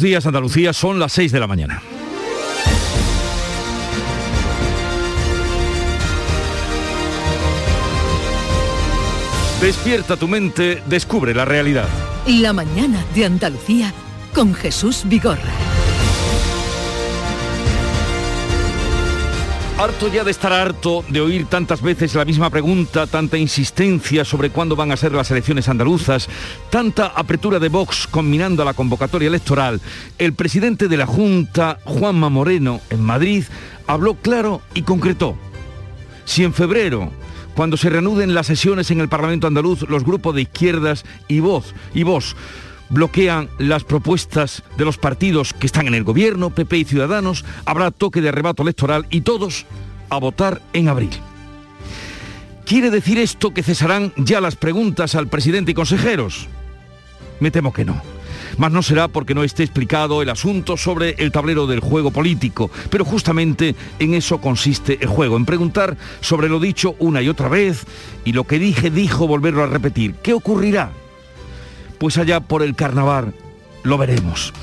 días Andalucía son las 6 de la mañana. Despierta tu mente, descubre la realidad. La mañana de Andalucía con Jesús Vigorra. Harto ya de estar harto de oír tantas veces la misma pregunta, tanta insistencia sobre cuándo van a ser las elecciones andaluzas, tanta apertura de Vox combinando a la convocatoria electoral, el presidente de la Junta, Juanma Moreno, en Madrid, habló claro y concretó. Si en febrero cuando se reanuden las sesiones en el Parlamento andaluz, los grupos de izquierdas y voz y vos bloquean las propuestas de los partidos que están en el gobierno, PP y Ciudadanos, habrá toque de arrebato electoral y todos a votar en abril. ¿Quiere decir esto que cesarán ya las preguntas al presidente y consejeros? Me temo que no. Más no será porque no esté explicado el asunto sobre el tablero del juego político, pero justamente en eso consiste el juego, en preguntar sobre lo dicho una y otra vez y lo que dije dijo volverlo a repetir. ¿Qué ocurrirá? Pues allá por el carnaval lo veremos.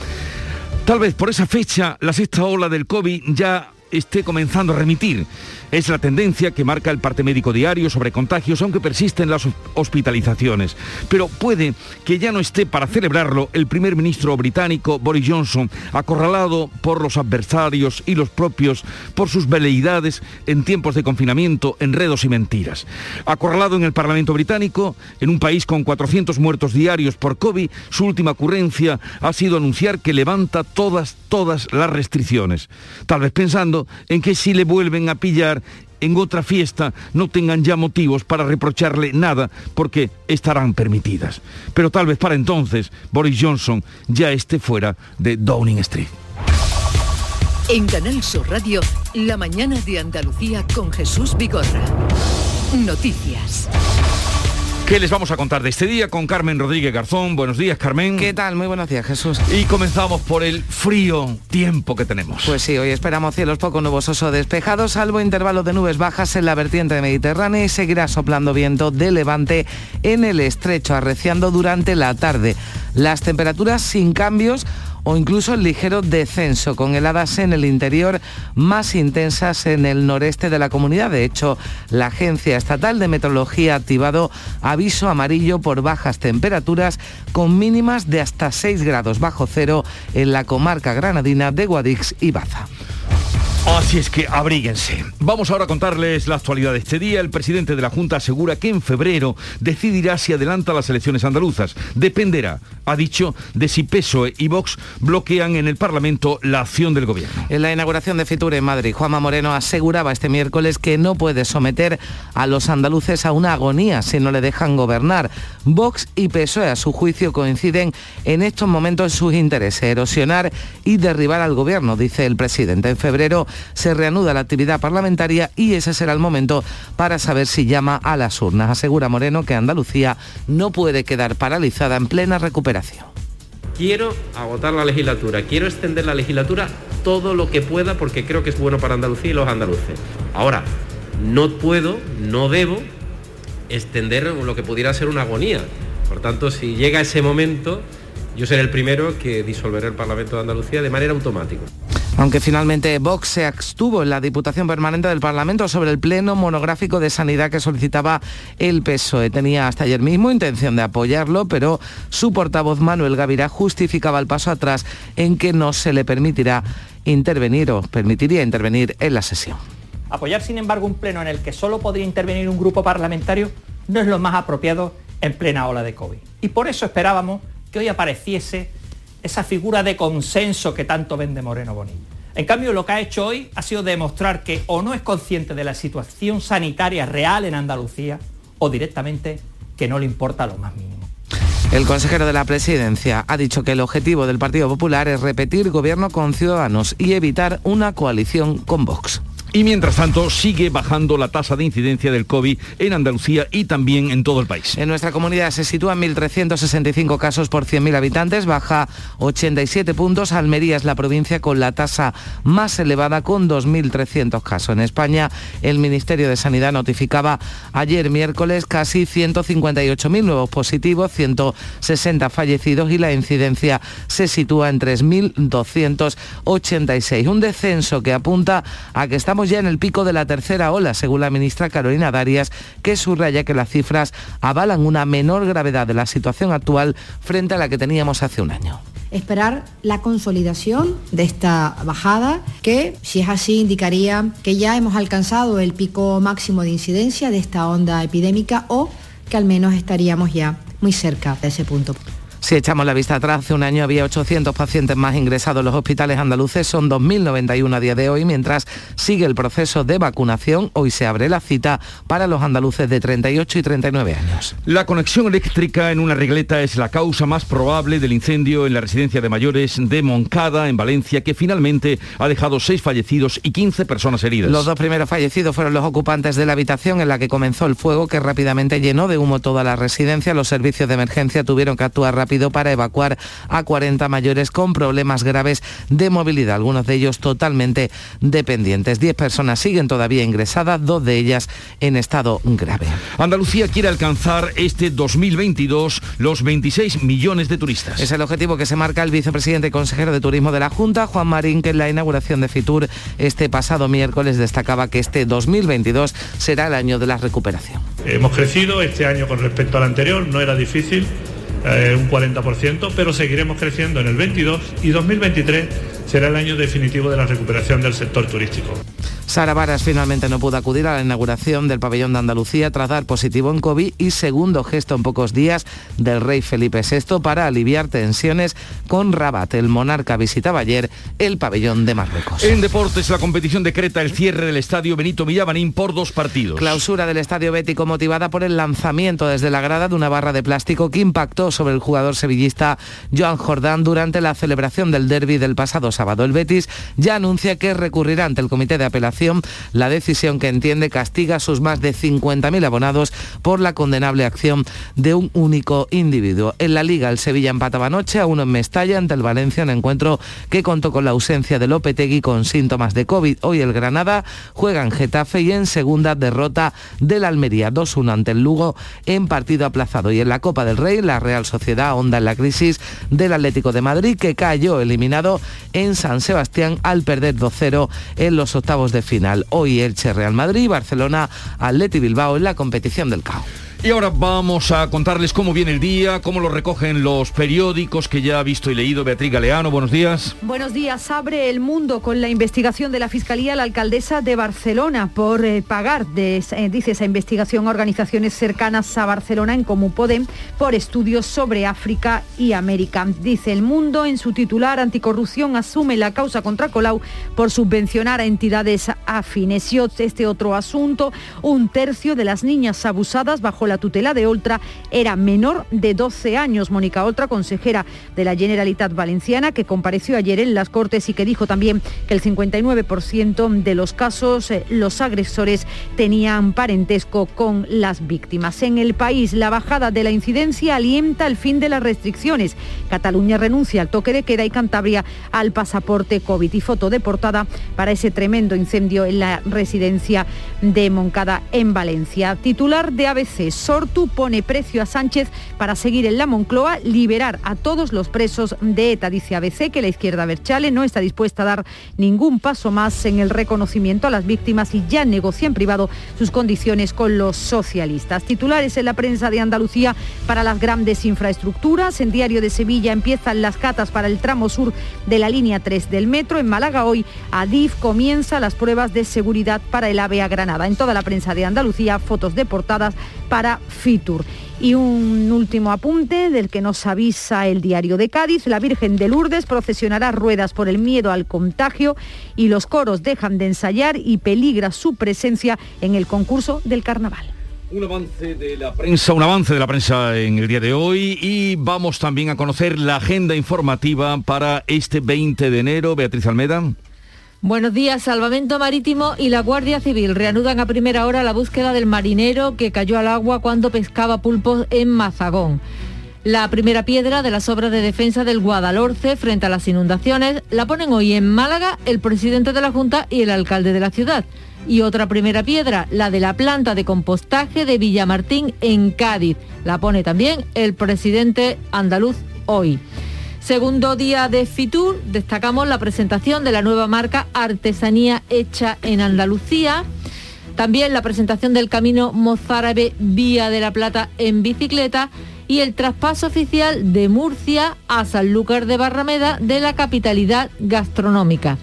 Tal vez por esa fecha la sexta ola del COVID ya esté comenzando a remitir. Es la tendencia que marca el parte médico diario sobre contagios, aunque persisten las hospitalizaciones. Pero puede que ya no esté para celebrarlo el primer ministro británico Boris Johnson, acorralado por los adversarios y los propios por sus veleidades en tiempos de confinamiento, enredos y mentiras. Acorralado en el Parlamento británico, en un país con 400 muertos diarios por COVID, su última ocurrencia ha sido anunciar que levanta todas, todas las restricciones. Tal vez pensando en que si le vuelven a pillar en otra fiesta no tengan ya motivos para reprocharle nada porque estarán permitidas. Pero tal vez para entonces Boris Johnson ya esté fuera de Downing Street. En Canal Sur Radio, la mañana de Andalucía con Jesús Vigorra. Noticias. ¿Qué les vamos a contar de este día con Carmen Rodríguez Garzón? Buenos días, Carmen. ¿Qué tal? Muy buenos días, Jesús. Y comenzamos por el frío tiempo que tenemos. Pues sí, hoy esperamos cielos poco nubosos o despejados, salvo intervalos de nubes bajas en la vertiente mediterránea y seguirá soplando viento de levante en el estrecho, arreciando durante la tarde. Las temperaturas sin cambios o incluso el ligero descenso, con heladas en el interior más intensas en el noreste de la comunidad. De hecho, la Agencia Estatal de Meteorología ha activado aviso amarillo por bajas temperaturas con mínimas de hasta 6 grados bajo cero en la comarca granadina de Guadix y Baza. Así es que abríguense. Vamos ahora a contarles la actualidad de este día. El presidente de la Junta asegura que en febrero decidirá si adelanta las elecciones andaluzas. Dependerá, ha dicho, de si PSOE y Vox bloquean en el Parlamento la acción del gobierno. En la inauguración de Fitur en Madrid, Juanma Moreno aseguraba este miércoles que no puede someter a los andaluces a una agonía si no le dejan gobernar. Vox y PSOE, a su juicio, coinciden en estos momentos sus intereses, erosionar y derribar al gobierno, dice el presidente. En febrero se reanuda la actividad parlamentaria y ese será el momento para saber si llama a las urnas. Asegura Moreno que Andalucía no puede quedar paralizada en plena recuperación. Quiero agotar la legislatura, quiero extender la legislatura todo lo que pueda porque creo que es bueno para Andalucía y los andaluces. Ahora, no puedo, no debo extender lo que pudiera ser una agonía. Por tanto, si llega ese momento, yo seré el primero que disolveré el Parlamento de Andalucía de manera automática. Aunque finalmente Vox se abstuvo en la Diputación Permanente del Parlamento sobre el pleno monográfico de sanidad que solicitaba el PSOE. Tenía hasta ayer mismo intención de apoyarlo, pero su portavoz Manuel Gavirá justificaba el paso atrás en que no se le permitirá intervenir o permitiría intervenir en la sesión. Apoyar, sin embargo, un pleno en el que solo podría intervenir un grupo parlamentario no es lo más apropiado en plena ola de COVID. Y por eso esperábamos que hoy apareciese esa figura de consenso que tanto vende Moreno Bonilla. En cambio, lo que ha hecho hoy ha sido demostrar que o no es consciente de la situación sanitaria real en Andalucía o directamente que no le importa lo más mínimo. El consejero de la presidencia ha dicho que el objetivo del Partido Popular es repetir gobierno con Ciudadanos y evitar una coalición con Vox. Y mientras tanto, sigue bajando la tasa de incidencia del COVID en Andalucía y también en todo el país. En nuestra comunidad se sitúan 1.365 casos por 100.000 habitantes, baja 87 puntos. Almería es la provincia con la tasa más elevada, con 2.300 casos. En España, el Ministerio de Sanidad notificaba ayer miércoles casi 158.000 nuevos positivos, 160 fallecidos y la incidencia se sitúa en 3.286. Un descenso que apunta a que estamos ya en el pico de la tercera ola, según la ministra Carolina Darias, que subraya que las cifras avalan una menor gravedad de la situación actual frente a la que teníamos hace un año esperar la consolidación de esta bajada, que si es así indicaría que ya hemos alcanzado el pico máximo de incidencia de esta onda epidémica o que al menos estaríamos ya muy cerca de ese punto. Si echamos la vista atrás, hace un año había 800 pacientes más ingresados en los hospitales andaluces, son 2.091 a día de hoy, mientras sigue el proceso de vacunación. Hoy se abre la cita para los andaluces de 38 y 39 años. La conexión eléctrica en una regleta es la causa más probable del incendio en la residencia de mayores de Moncada, en Valencia, que finalmente ha dejado seis fallecidos y 15 personas heridas. Los dos primeros fallecidos fueron los ocupantes de la habitación en la que comenzó el fuego, que rápidamente llenó de humo toda la residencia. Los servicios de emergencia tuvieron que actuar rápido para evacuar a 40 mayores con problemas graves de movilidad, algunos de ellos totalmente dependientes. 10 personas siguen todavía ingresadas, dos de ellas en estado grave. Andalucía quiere alcanzar este 2022 los 26 millones de turistas. Es el objetivo que se marca el vicepresidente y consejero de Turismo de la Junta, Juan Marín, que en la inauguración de Fitur este pasado miércoles destacaba que este 2022 será el año de la recuperación. Hemos crecido este año con respecto al anterior, no era difícil eh, un 40%, pero seguiremos creciendo en el 22 y 2023 será el año definitivo de la recuperación del sector turístico. Sara Varas finalmente no pudo acudir a la inauguración del pabellón de Andalucía tras dar positivo en COVID y segundo gesto en pocos días del rey Felipe VI para aliviar tensiones con Rabat. El monarca visitaba ayer el pabellón de Marruecos. En deportes, la competición decreta el cierre del estadio Benito Villamarín por dos partidos. Clausura del estadio bético motivada por el lanzamiento desde la grada de una barra de plástico que impactó sobre el jugador sevillista Joan Jordán durante la celebración del derby del pasado sábado. El Betis ya anuncia que recurrirá ante el comité de apelación la decisión que entiende castiga a sus más de 50.000 abonados por la condenable acción de un único individuo. En la Liga, el Sevilla empataba anoche a uno en Mestalla ante el Valencia, un encuentro que contó con la ausencia de Lopetegui con síntomas de COVID. Hoy el Granada juega en Getafe y en segunda derrota del Almería 2-1 ante el Lugo en partido aplazado. Y en la Copa del Rey, la Real Sociedad onda en la crisis del Atlético de Madrid que cayó eliminado en San Sebastián al perder 2-0 en los octavos de final. Hoy Elche Real Madrid, Barcelona, Atleti Bilbao en la competición del CAO. Y ahora vamos a contarles cómo viene el día, cómo lo recogen los periódicos que ya ha visto y leído Beatriz Galeano. Buenos días. Buenos días. Abre el mundo con la investigación de la Fiscalía la alcaldesa de Barcelona por eh, pagar, eh, dice esa investigación, organizaciones cercanas a Barcelona en Comú Podem por estudios sobre África y América. Dice el mundo en su titular anticorrupción asume la causa contra Colau por subvencionar a entidades afines. Y este otro asunto, un tercio de las niñas abusadas bajo la tutela de Oltra era menor de 12 años. Mónica Oltra, consejera de la Generalitat Valenciana, que compareció ayer en las Cortes y que dijo también que el 59% de los casos eh, los agresores tenían parentesco con las víctimas. En el país, la bajada de la incidencia alienta el fin de las restricciones. Cataluña renuncia al toque de queda y Cantabria al pasaporte COVID. Y foto de portada para ese tremendo incendio en la residencia de Moncada en Valencia. Titular de ABC, Sortu pone precio a Sánchez para seguir en la Moncloa, liberar a todos los presos de ETA. Dice ABC que la izquierda Berchale no está dispuesta a dar ningún paso más en el reconocimiento a las víctimas y ya negocia en privado sus condiciones con los socialistas. Titulares en la prensa de Andalucía para las grandes infraestructuras. En Diario de Sevilla empiezan las catas para el tramo sur de la línea 3 del metro. En Málaga hoy Adif comienza las pruebas de seguridad para el AVE a Granada. En toda la prensa de Andalucía, fotos de portadas para Fitur. Y un último apunte del que nos avisa el diario de Cádiz. La Virgen de Lourdes procesionará ruedas por el miedo al contagio y los coros dejan de ensayar y peligra su presencia en el concurso del carnaval. Un avance de la prensa, un avance de la prensa en el día de hoy y vamos también a conocer la agenda informativa para este 20 de enero. Beatriz Almeda. Buenos días. Salvamento Marítimo y la Guardia Civil reanudan a primera hora la búsqueda del marinero que cayó al agua cuando pescaba pulpos en Mazagón. La primera piedra de las obras de defensa del Guadalhorce frente a las inundaciones la ponen hoy en Málaga el presidente de la Junta y el alcalde de la ciudad. Y otra primera piedra, la de la planta de compostaje de Villamartín en Cádiz. La pone también el presidente andaluz hoy. Segundo día de Fitur, destacamos la presentación de la nueva marca Artesanía Hecha en Andalucía. También la presentación del camino mozárabe Vía de la Plata en bicicleta y el traspaso oficial de Murcia a Sanlúcar de Barrameda de la capitalidad gastronómica.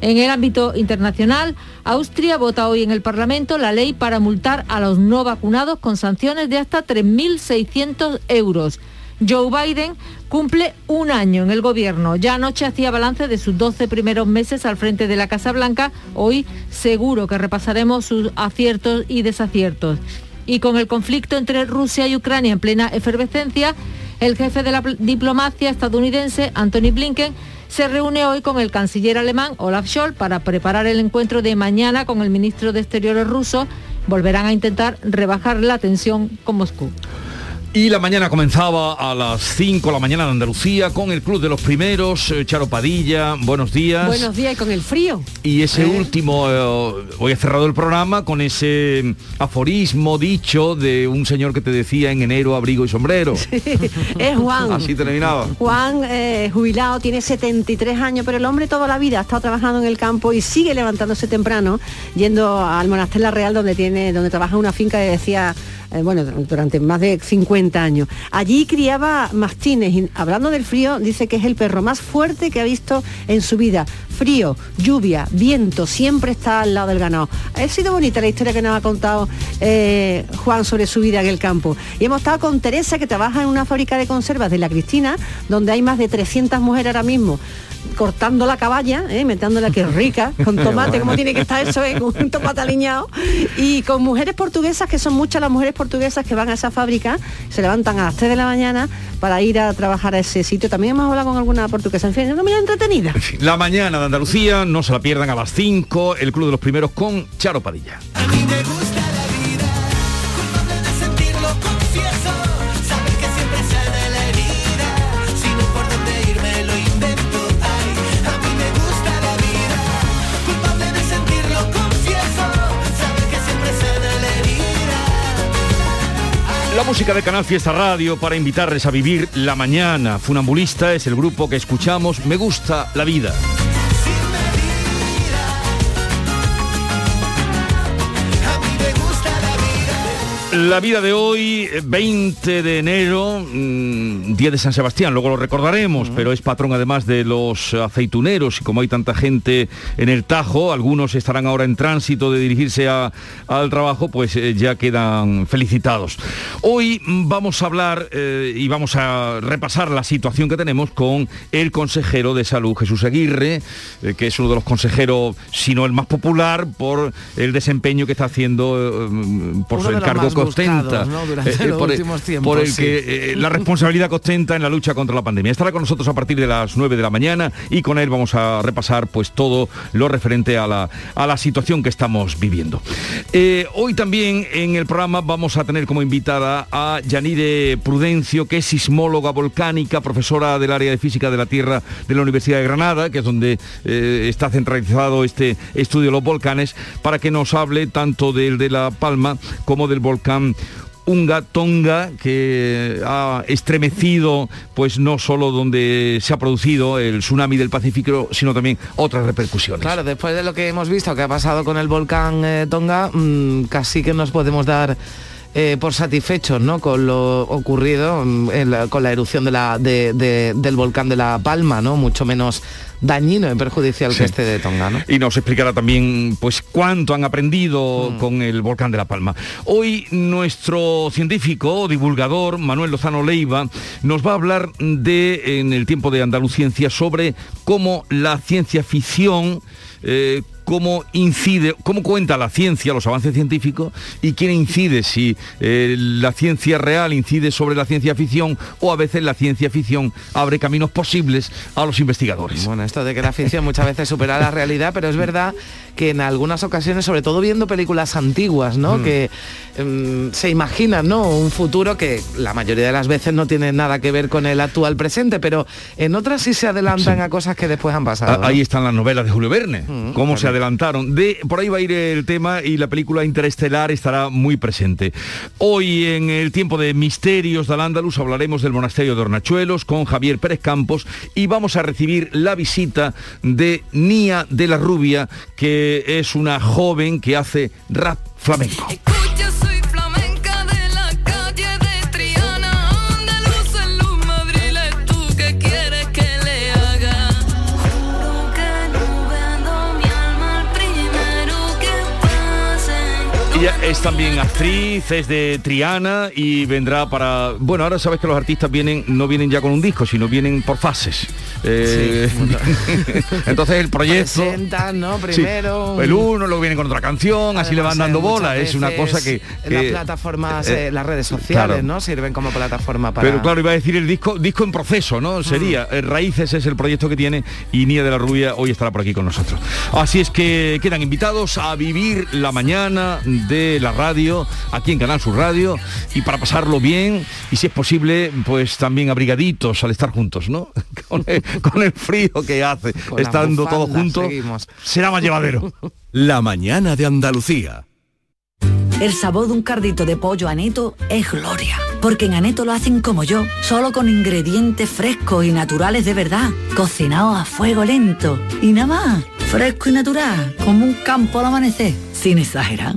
En el ámbito internacional, Austria vota hoy en el Parlamento la ley para multar a los no vacunados con sanciones de hasta 3.600 euros. Joe Biden cumple un año en el gobierno. Ya anoche hacía balance de sus 12 primeros meses al frente de la Casa Blanca. Hoy seguro que repasaremos sus aciertos y desaciertos. Y con el conflicto entre Rusia y Ucrania en plena efervescencia, el jefe de la diplomacia estadounidense, Anthony Blinken, se reúne hoy con el canciller alemán Olaf Scholz para preparar el encuentro de mañana con el ministro de Exteriores ruso. Volverán a intentar rebajar la tensión con Moscú. Y la mañana comenzaba a las 5 de la mañana de Andalucía con el Club de los Primeros, eh, Charo Padilla, buenos días. Buenos días y con el frío. Y ese ¿Eh? último, eh, hoy he cerrado el programa con ese aforismo dicho de un señor que te decía en enero abrigo y sombrero. es Juan. Así terminaba. Juan, eh, jubilado, tiene 73 años, pero el hombre toda la vida ha estado trabajando en el campo y sigue levantándose temprano, yendo al Monasterio La Real, donde tiene, donde trabaja una finca que decía bueno, durante más de 50 años. Allí criaba mastines y hablando del frío, dice que es el perro más fuerte que ha visto en su vida. Frío, lluvia, viento, siempre está al lado del ganado. Ha sido bonita la historia que nos ha contado eh, Juan sobre su vida en el campo. Y hemos estado con Teresa, que trabaja en una fábrica de conservas de la Cristina, donde hay más de 300 mujeres ahora mismo cortando la caballa, ¿eh? metiéndola que es rica, con tomate, como tiene que estar eso, ¿eh? con un tomate aliñado, y con mujeres portuguesas, que son muchas las mujeres portuguesas que van a esa fábrica, se levantan a las 3 de la mañana para ir a trabajar a ese sitio. También hemos hablado con alguna portuguesa, en fin, es una mañana entretenida. La mañana de Andalucía, no se la pierdan a las 5, el Club de los Primeros con Charo Padilla. Música de Canal Fiesta Radio para invitarles a vivir la mañana. Funambulista es el grupo que escuchamos. Me gusta la vida. La vida de hoy, eh, 20 de enero, mm, día de San Sebastián, luego lo recordaremos, pero es patrón además de los aceituneros y como hay tanta gente en el Tajo, algunos estarán ahora en tránsito de dirigirse a- al trabajo, pues eh, ya quedan felicitados. Hoy vamos a hablar eh, y vamos a repasar la situación que tenemos con el consejero de salud, Jesús Aguirre, eh, que es uno de los consejeros, si no el más popular, por el desempeño que está haciendo eh, mm, por Uno el de los cargo más que ostenta, buscados, ¿no? durante los por, últimos tiempos, por el sí. que eh, la responsabilidad que ostenta en la lucha contra la pandemia. Estará con nosotros a partir de las 9 de la mañana y con él vamos a repasar pues todo lo referente a la, a la situación que estamos viviendo. Eh, hoy también en el programa vamos a tener como invitada a Yanire Prudencio, que es sismóloga volcánica, profesora del área de física de la Tierra de la Universidad de Granada, que es donde eh, está centralizado este estudio de los volcanes, para que nos hable tanto del de La Palma como del volcán Unga Tonga que ha estremecido pues no solo donde se ha producido el tsunami del Pacífico, sino también otras repercusiones. Claro, después de lo que hemos visto que ha pasado con el volcán eh, Tonga, mm, casi que nos podemos dar eh, por satisfechos ¿no? con lo ocurrido mm, en la- con la erupción de la, de- de- del volcán de La Palma, ¿no? mucho menos dañino y perjudicial Sí. que este de Tonga. ¿no? Y nos explicará también pues cuánto han aprendido con el volcán de La Palma. Hoy nuestro científico, divulgador, Manuel Lozano Leiva, nos va a hablar de, en el tiempo de Andaluciencia, sobre cómo la ciencia ficción eh, cómo incide, cómo cuenta la ciencia, los avances científicos y quién incide, si eh, la ciencia real incide sobre la ciencia ficción o a veces la ciencia ficción abre caminos posibles a los investigadores. Bueno, esto de que la ficción muchas veces supera la realidad, pero es verdad que en algunas ocasiones, sobre todo viendo películas antiguas, ¿no? Mm. Que em, se imaginan, ¿no? Un futuro que la mayoría de las veces no tiene nada que ver con el actual presente, pero en otras sí se adelantan a cosas que después han pasado. Ah, ¿no? Ahí están las novelas de Julio Verne, Mm, cómo se adelantaron. De, por ahí va a ir el tema y la película Interestelar estará muy presente. Hoy en el tiempo de Misterios del Andaluz hablaremos del monasterio de Hornachuelos con Javier Pérez Campos y vamos a recibir la visita de Nia de la Rubia, que es una joven que hace rap flamenco. Ella es también actriz, es de Triana y vendrá para... Bueno, ahora sabes que los artistas vienen, no vienen ya con un disco, sino vienen por fases. Eh, entonces el proyecto... Presentan, ¿no? Sí, Primero. el uno, luego viene con otra canción, así le van dando eh, bola. Es una cosa que... Las plataformas, eh, las redes sociales, claro. ¿no? Sirven como plataforma para... Pero claro, iba a decir el disco, disco en proceso, ¿no? Sería. Mm. Eh, Raíces es el proyecto que tiene y Nia de la Rubia hoy estará por aquí con nosotros. Así es que quedan invitados a vivir la mañana de la radio, aquí en Canal Sur Radio, y para pasarlo bien, y si es posible, pues también abrigaditos al estar juntos, ¿no? Con el, con el frío que hace, Con estando todos juntos, seguimos. será más llevadero. La mañana de Andalucía. El sabor de un cardito de pollo aneto es gloria, porque en Aneto lo hacen como yo, solo con ingredientes frescos y naturales de verdad, cocinados a fuego lento. Y nada más, fresco y natural, como un campo al amanecer, sin exagerar.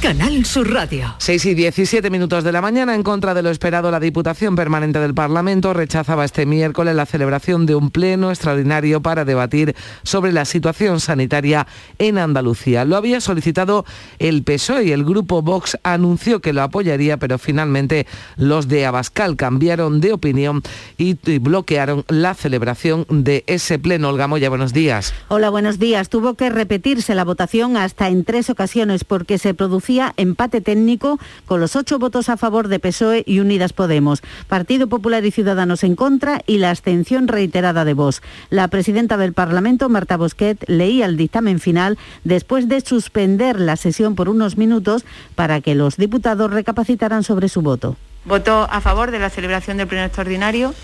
Canal Sur Radio. 6 y 17 minutos de la mañana, en contra de lo esperado, la Diputación Permanente del Parlamento rechazaba este miércoles la celebración de un pleno extraordinario para debatir sobre la situación sanitaria en Andalucía. Lo había solicitado el PSOE y el grupo Vox anunció que lo apoyaría, pero finalmente los de Abascal cambiaron de opinión y y bloquearon la celebración de ese pleno. Olga Moya, buenos días. Hola, buenos días. Tuvo que repetirse la votación hasta en tres ocasiones porque se producía empate técnico con los ocho votos a favor de PSOE y Unidas Podemos, Partido Popular y Ciudadanos en contra y la abstención reiterada de Vox. La presidenta del Parlamento, Marta Bosquet, leía el dictamen final después de suspender la sesión por unos minutos para que los diputados recapacitaran sobre su voto. Voto a favor de la celebración del pleno extraordinario.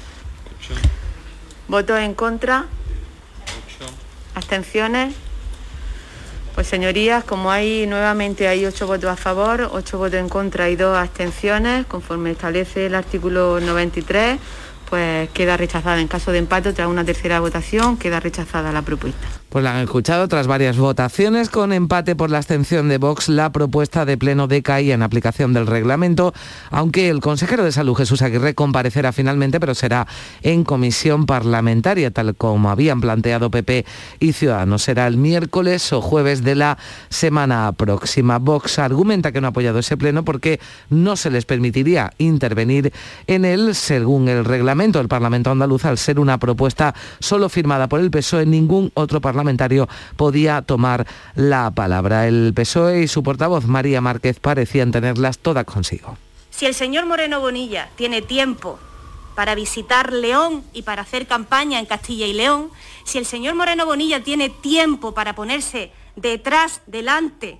Voto en contra. Abstenciones. Pues señorías, como hay nuevamente hay ocho votos a favor, ocho votos en contra y dos abstenciones, conforme establece el artículo 93, pues queda rechazada en caso de empate tras una tercera votación, queda rechazada la propuesta. Pues la han escuchado tras varias votaciones con empate por la abstención de Vox. La propuesta de pleno decaía en aplicación del reglamento, aunque el consejero de Salud Jesús Aguirre comparecerá finalmente, pero será en comisión parlamentaria, tal como habían planteado PP y Ciudadanos. Será el miércoles o jueves de la semana próxima. Vox argumenta que no ha apoyado ese pleno porque no se les permitiría intervenir en él según el reglamento del Parlamento andaluz al ser una propuesta solo firmada por el PSOE, ningún otro podía tomar la palabra. El PSOE y su portavoz María Márquez parecían tenerlas todas consigo. Si el señor Moreno Bonilla tiene tiempo para visitar León y para hacer campaña en Castilla y León, si el señor Moreno Bonilla tiene tiempo para ponerse detrás, delante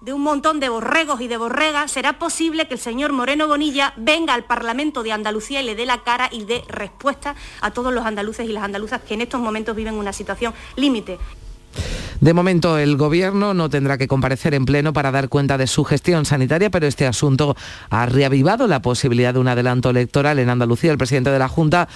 de un montón de borregos y de borregas, será posible que el señor Moreno Bonilla venga al Parlamento de Andalucía y le dé la cara y dé respuesta a todos los andaluces y las andaluzas que en estos momentos viven una situación límite. De momento, el Gobierno no tendrá que comparecer en pleno para dar cuenta de su gestión sanitaria, pero este asunto ha reavivado la posibilidad de un adelanto electoral en Andalucía. El presidente de la Junta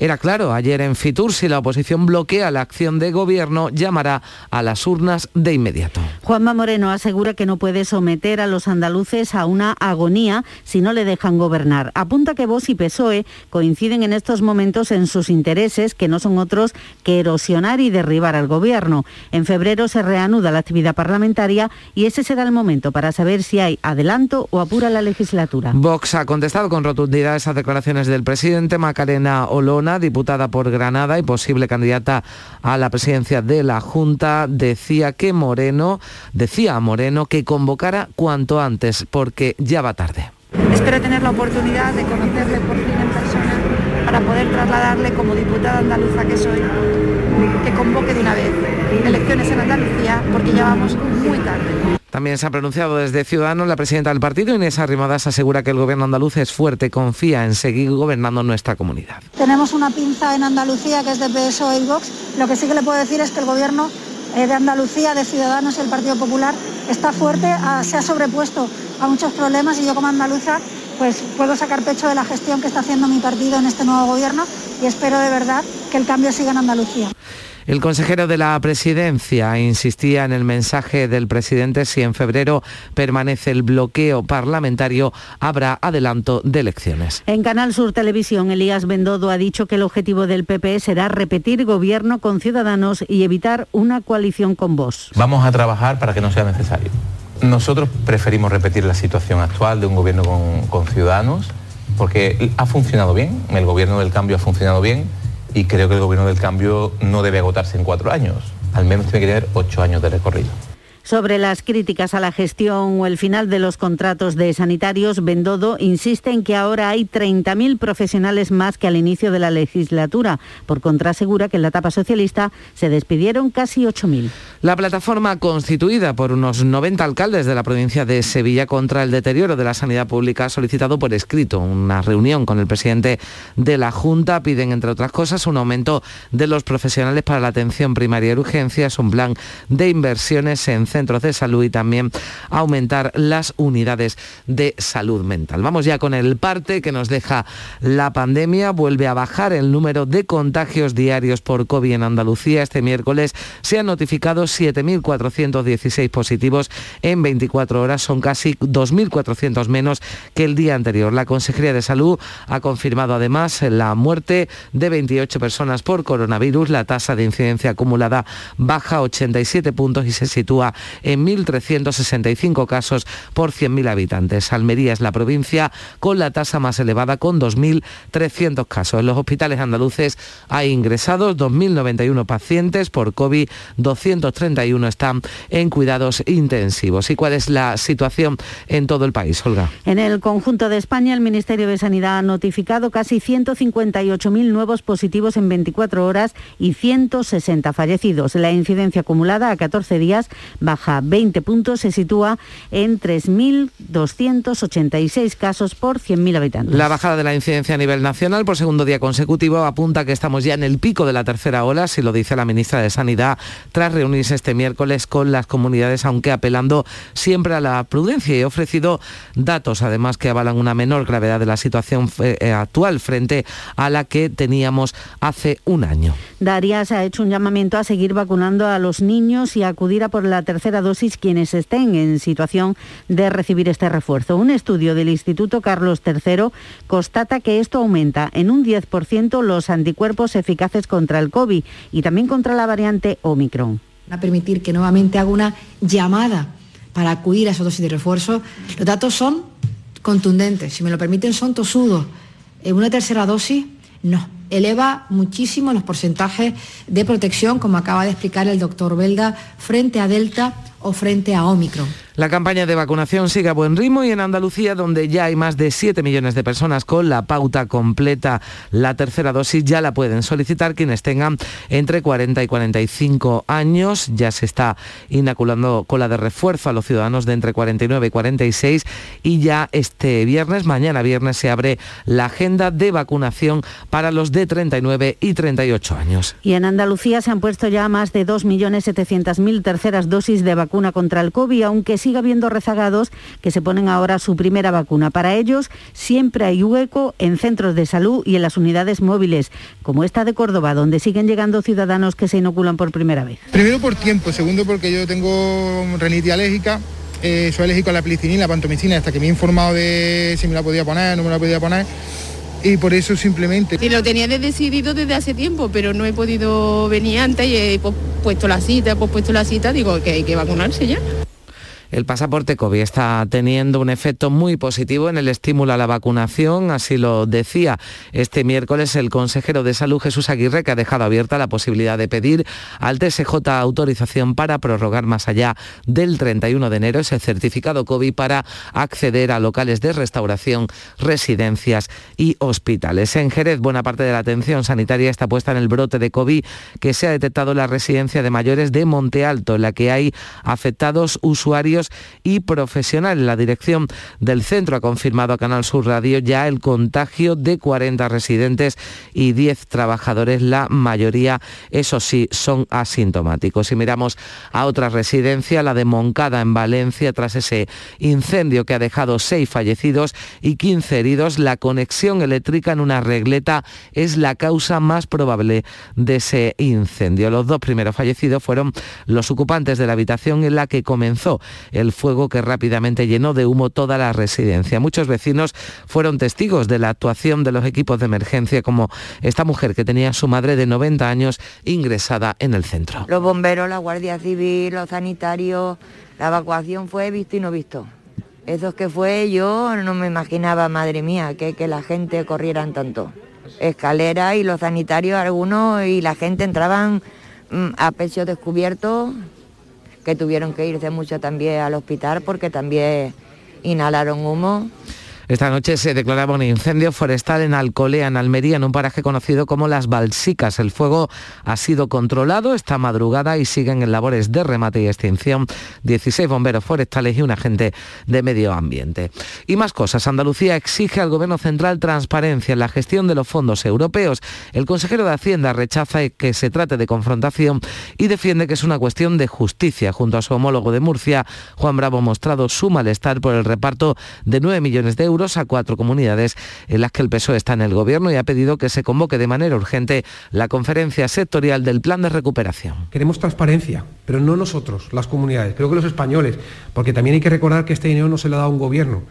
Era claro, ayer en Fitur, si la oposición bloquea la acción de gobierno, llamará a las urnas de inmediato. Juanma Moreno asegura que no puede someter a los andaluces a una agonía si no le dejan gobernar. Apunta que Vox y PSOE coinciden en estos momentos en sus intereses, que no son otros que erosionar y derribar al gobierno. En febrero se reanuda la actividad parlamentaria y ese será el momento para saber si hay adelanto o apura la legislatura. Vox ha contestado con rotundidad esas declaraciones del presidente Macarena Olona diputada por Granada y posible candidata a la presidencia de la Junta, decía que Moreno, decía a Moreno que convocara cuanto antes, porque ya va tarde. Espero tener la oportunidad de conocerle por fin en persona para poder trasladarle como diputada andaluza que soy, que convoque de una vez elecciones en Andalucía porque ya vamos muy tarde. También se ha pronunciado desde Ciudadanos la presidenta del partido, Inés Arrimadas, asegura que el gobierno andaluz es fuerte, confía en seguir gobernando nuestra comunidad. Tenemos una pinza en Andalucía que es de PSOE y Vox. Lo que sí que le puedo decir es que el gobierno eh, de Andalucía, de Ciudadanos y el Partido Popular está fuerte, ah, se ha sobrepuesto a muchos problemas y yo como andaluza pues puedo sacar pecho de la gestión que está haciendo mi partido en este nuevo gobierno y espero de verdad que el cambio siga en Andalucía. El consejero de la presidencia insistía en el mensaje del presidente si en febrero permanece el bloqueo parlamentario, habrá adelanto de elecciones. En Canal Sur Televisión, Elías Bendodo ha dicho que el objetivo del PP será repetir gobierno con Ciudadanos y evitar una coalición con Vox. Vamos a trabajar para que no sea necesario. Nosotros preferimos repetir la situación actual de un gobierno con, con Ciudadanos porque ha funcionado bien, el gobierno del cambio ha funcionado bien y creo que el gobierno del cambio no debe agotarse en cuatro años, al menos tiene que tener ocho años de recorrido. Sobre las críticas a la gestión o el final de los contratos de sanitarios, Bendodo insiste en que ahora hay 30.000 profesionales más que al inicio de la legislatura. Por contra, asegura que en la etapa socialista se despidieron casi 8.000. La plataforma constituida por unos 90 alcaldes de la provincia de Sevilla contra el deterioro de la sanidad pública ha solicitado por escrito una reunión con el presidente de la Junta. Piden, entre otras cosas, un aumento de los profesionales para la atención primaria y urgencias, un plan de inversiones en centros de salud y también aumentar las unidades de salud mental. Vamos ya con el parte que nos deja la pandemia. Vuelve a bajar el número de contagios diarios por COVID en Andalucía. Este miércoles se han notificado 7.416 positivos en 24 horas. Son casi 2.400 menos que el día anterior. La Consejería de Salud ha confirmado además la muerte de 28 personas por coronavirus. La tasa de incidencia acumulada baja 87 puntos y se sitúa en 1.365 casos por 100.000 habitantes. Almería es la provincia con la tasa más elevada con 2.300 casos. En los hospitales andaluces hay ingresados 2.091 pacientes por COVID, 231 están en cuidados intensivos. ¿Y cuál es la situación en todo el país, Olga? En el conjunto de España, el Ministerio de Sanidad ha notificado casi 158.000 nuevos positivos en 24 horas y 160 fallecidos. La incidencia acumulada a 14 días baja 20 puntos, se sitúa en 3.286 casos por 100.000 habitantes. La bajada de la incidencia a nivel nacional por segundo día consecutivo apunta que estamos ya en el pico de la tercera ola, si lo dice la ministra de Sanidad, tras reunirse este miércoles con las comunidades, aunque apelando siempre a la prudencia y ofrecido datos, además, que avalan una menor gravedad de la situación eh, actual frente a la que teníamos hace un año. Darias ha hecho un llamamiento a seguir vacunando a los niños y a acudir a por la tercera dosis quienes estén en situación de recibir este refuerzo. Un estudio del Instituto Carlos III constata que esto aumenta en un 10% los anticuerpos eficaces contra el COVID y también contra la variante Omicron. A permitir que nuevamente haga una llamada para acudir a esa dosis de refuerzo. Los datos son contundentes, si me lo permiten son tosudos. En una tercera dosis, no. Eleva muchísimo los porcentajes de protección, como acaba de explicar el doctor Belda, frente a Delta o frente a Omicron. La campaña de vacunación sigue a buen ritmo y en Andalucía, donde ya hay más de 7 millones de personas con la pauta completa, la tercera dosis ya la pueden solicitar quienes tengan entre 40 y 45 años. Ya se está inoculando con la de refuerzo a los ciudadanos de entre 49 y 46 y ya este viernes, mañana viernes, se abre la agenda de vacunación para los de 39 y 38 años. Y en Andalucía se han puesto ya más de 2.700.000 terceras dosis de vacuna contra el COVID, aunque sí sigue habiendo rezagados que se ponen ahora su primera vacuna. Para ellos siempre hay hueco en centros de salud y en las unidades móviles, como esta de Córdoba, donde siguen llegando ciudadanos que se inoculan por primera vez. Primero por tiempo, segundo porque yo tengo rinitis alérgica, eh, soy alérgico a la penicilina, la pantomicina, hasta que me he informado de si me la podía poner, no me la podía poner y por eso simplemente. Y lo tenía decidido desde hace tiempo, pero no he podido venir antes y he puesto la cita, he puesto la cita, digo que hay que vacunarse ya. El pasaporte COVID está teniendo un efecto muy positivo en el estímulo a la vacunación, así lo decía este miércoles el consejero de Salud Jesús Aguirre, que ha dejado abierta la posibilidad de pedir al TSJ autorización para prorrogar más allá del 31 de enero ese certificado COVID para acceder a locales de restauración, residencias y hospitales. En Jerez, buena parte de la atención sanitaria está puesta en el brote de COVID que se ha detectado en la residencia de mayores de Monte Alto, en la que hay afectados usuarios y profesionales. La dirección del centro ha confirmado a Canal Sur Radio ya el contagio de 40 residentes y 10 trabajadores. La mayoría, eso sí, son asintomáticos. Si miramos a otra residencia, la de Moncada en Valencia, tras ese incendio que ha dejado 6 fallecidos y 15 heridos, la conexión eléctrica en una regleta es la causa más probable de ese incendio. Los dos primeros fallecidos fueron los ocupantes de la habitación en la que comenzó el fuego que rápidamente llenó de humo toda la residencia. Muchos vecinos fueron testigos de la actuación de los equipos de emergencia, como esta mujer que tenía a su madre de 90 años ingresada en el centro. Los bomberos, la Guardia Civil, los sanitarios, la evacuación fue visto y no visto. Eso es que fue, yo no me imaginaba, madre mía, que, que la gente corrieran tanto. Escalera y los sanitarios, algunos, y la gente entraban mm, a pecho descubierto que tuvieron que irse mucho también al hospital porque también inhalaron humo. Esta noche se declaraba un incendio forestal en Alcolea, en Almería, en un paraje conocido como Las Balsicas. El fuego ha sido controlado esta madrugada y siguen en labores de remate y extinción 16 bomberos forestales y un agente de medio ambiente. Y más cosas. Andalucía exige al Gobierno Central transparencia en la gestión de los fondos europeos. El consejero de Hacienda rechaza que se trate de confrontación y defiende que es una cuestión de justicia. Junto a su homólogo de Murcia, Juan Bravo ha mostrado su malestar por el reparto de 9 millones de euros a cuatro comunidades en las que el PSOE está en el gobierno y ha pedido que se convoque de manera urgente la conferencia sectorial del plan de recuperación. Queremos transparencia, pero no nosotros, las comunidades, creo que los españoles, porque también hay que recordar que este dinero no se lo ha dado un gobierno.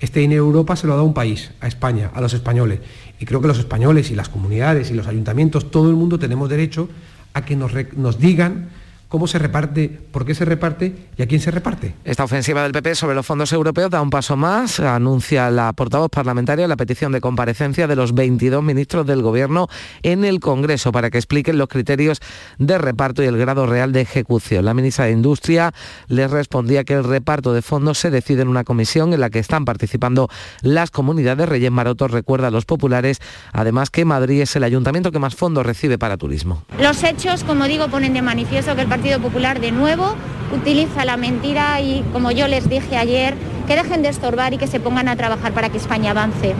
Este dinero Europa se lo ha dado un país, a España, a los españoles. Y creo que los españoles y las comunidades y los ayuntamientos, todo el mundo tenemos derecho a que nos, nos digan cómo se reparte, por qué se reparte y a quién se reparte. Esta ofensiva del PP sobre los fondos europeos da un paso más, anuncia la portavoz parlamentaria la petición de comparecencia de los 22 ministros del Gobierno en el Congreso para que expliquen los criterios de reparto y el grado real de ejecución. La ministra de Industria les respondía que el reparto de fondos se decide en una comisión en la que están participando las comunidades. Reyes Maroto recuerda a los populares, además que Madrid es el ayuntamiento que más fondos recibe para turismo. Los hechos, como digo, ponen de manifiesto que el Partido Popular de nuevo utiliza la mentira y, como yo les dije ayer, que dejen de estorbar y que se pongan a trabajar para que España avance.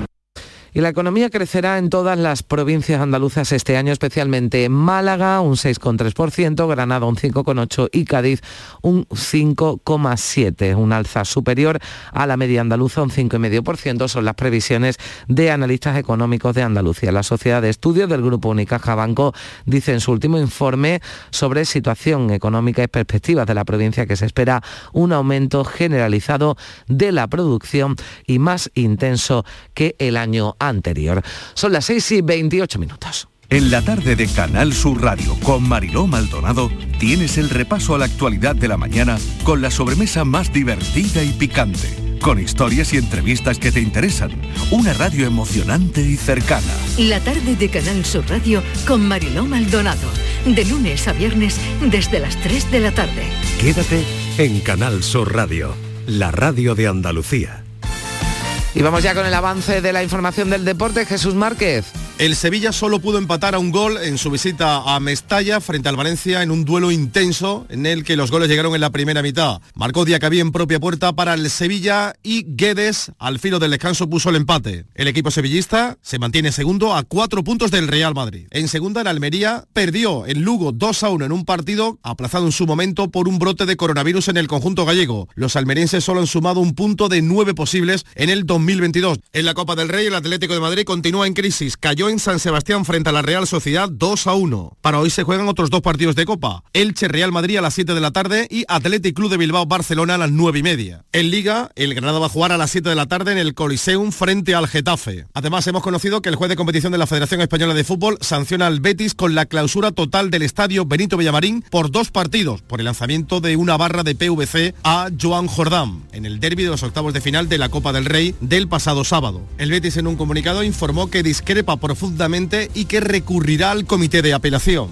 Y la economía crecerá en todas las provincias andaluzas este año, especialmente en Málaga un 6,3%, Granada un 5,8% y Cádiz un 5,7%, un alza superior a la media andaluza, un 5,5%, son las previsiones de analistas económicos de Andalucía. La sociedad de estudios del Grupo Unicaja Banco dice en su último informe sobre situación económica y perspectivas de la provincia que se espera un aumento generalizado de la producción y más intenso que el año anterior. Son las 6 y 28 minutos. En la tarde de Canal Sur Radio con Mariló Maldonado tienes el repaso a la actualidad de la mañana con la sobremesa más divertida y picante, con historias y entrevistas que te interesan, una radio emocionante y cercana. La tarde de Canal Sur Radio con Mariló Maldonado, de lunes a viernes desde las 3 de la tarde. Quédate en Canal Sur Radio, la radio de Andalucía. Y vamos ya con el avance de la información del deporte. Jesús Márquez. El Sevilla solo pudo empatar a un gol en su visita a Mestalla frente al Valencia en un duelo intenso en el que los goles llegaron en la primera mitad. Marcó Diacabí en propia puerta para el Sevilla y Guedes al filo del descanso puso el empate. El equipo sevillista se mantiene segundo a cuatro puntos del Real Madrid. En segunda, en Almería perdió el Lugo 2 a 1 en un partido aplazado en su momento por un brote de coronavirus en el conjunto gallego. Los almerienses solo han sumado un punto de nueve posibles en el 2022. En la Copa del Rey, el Atlético de Madrid continúa en crisis. Cayó en San Sebastián frente a la Real Sociedad 2 a 1. Para hoy se juegan otros dos partidos de Copa. Elche Real Madrid a las 7 de la tarde y Atlético Club de Bilbao Barcelona a las 9 y media. En Liga, el Granada va a jugar a las 7 de la tarde en el Coliseum frente al Getafe. Además, hemos conocido que el juez de competición de la Federación Española de Fútbol sanciona al Betis con la clausura total del estadio Benito Villamarín por dos partidos, por el lanzamiento de una barra de PVC a Joan Jordán en el derby de los octavos de final de la Copa del Rey del pasado sábado. El Betis en un comunicado informó que discrepa profundamente y que recurrirá al comité de apelación.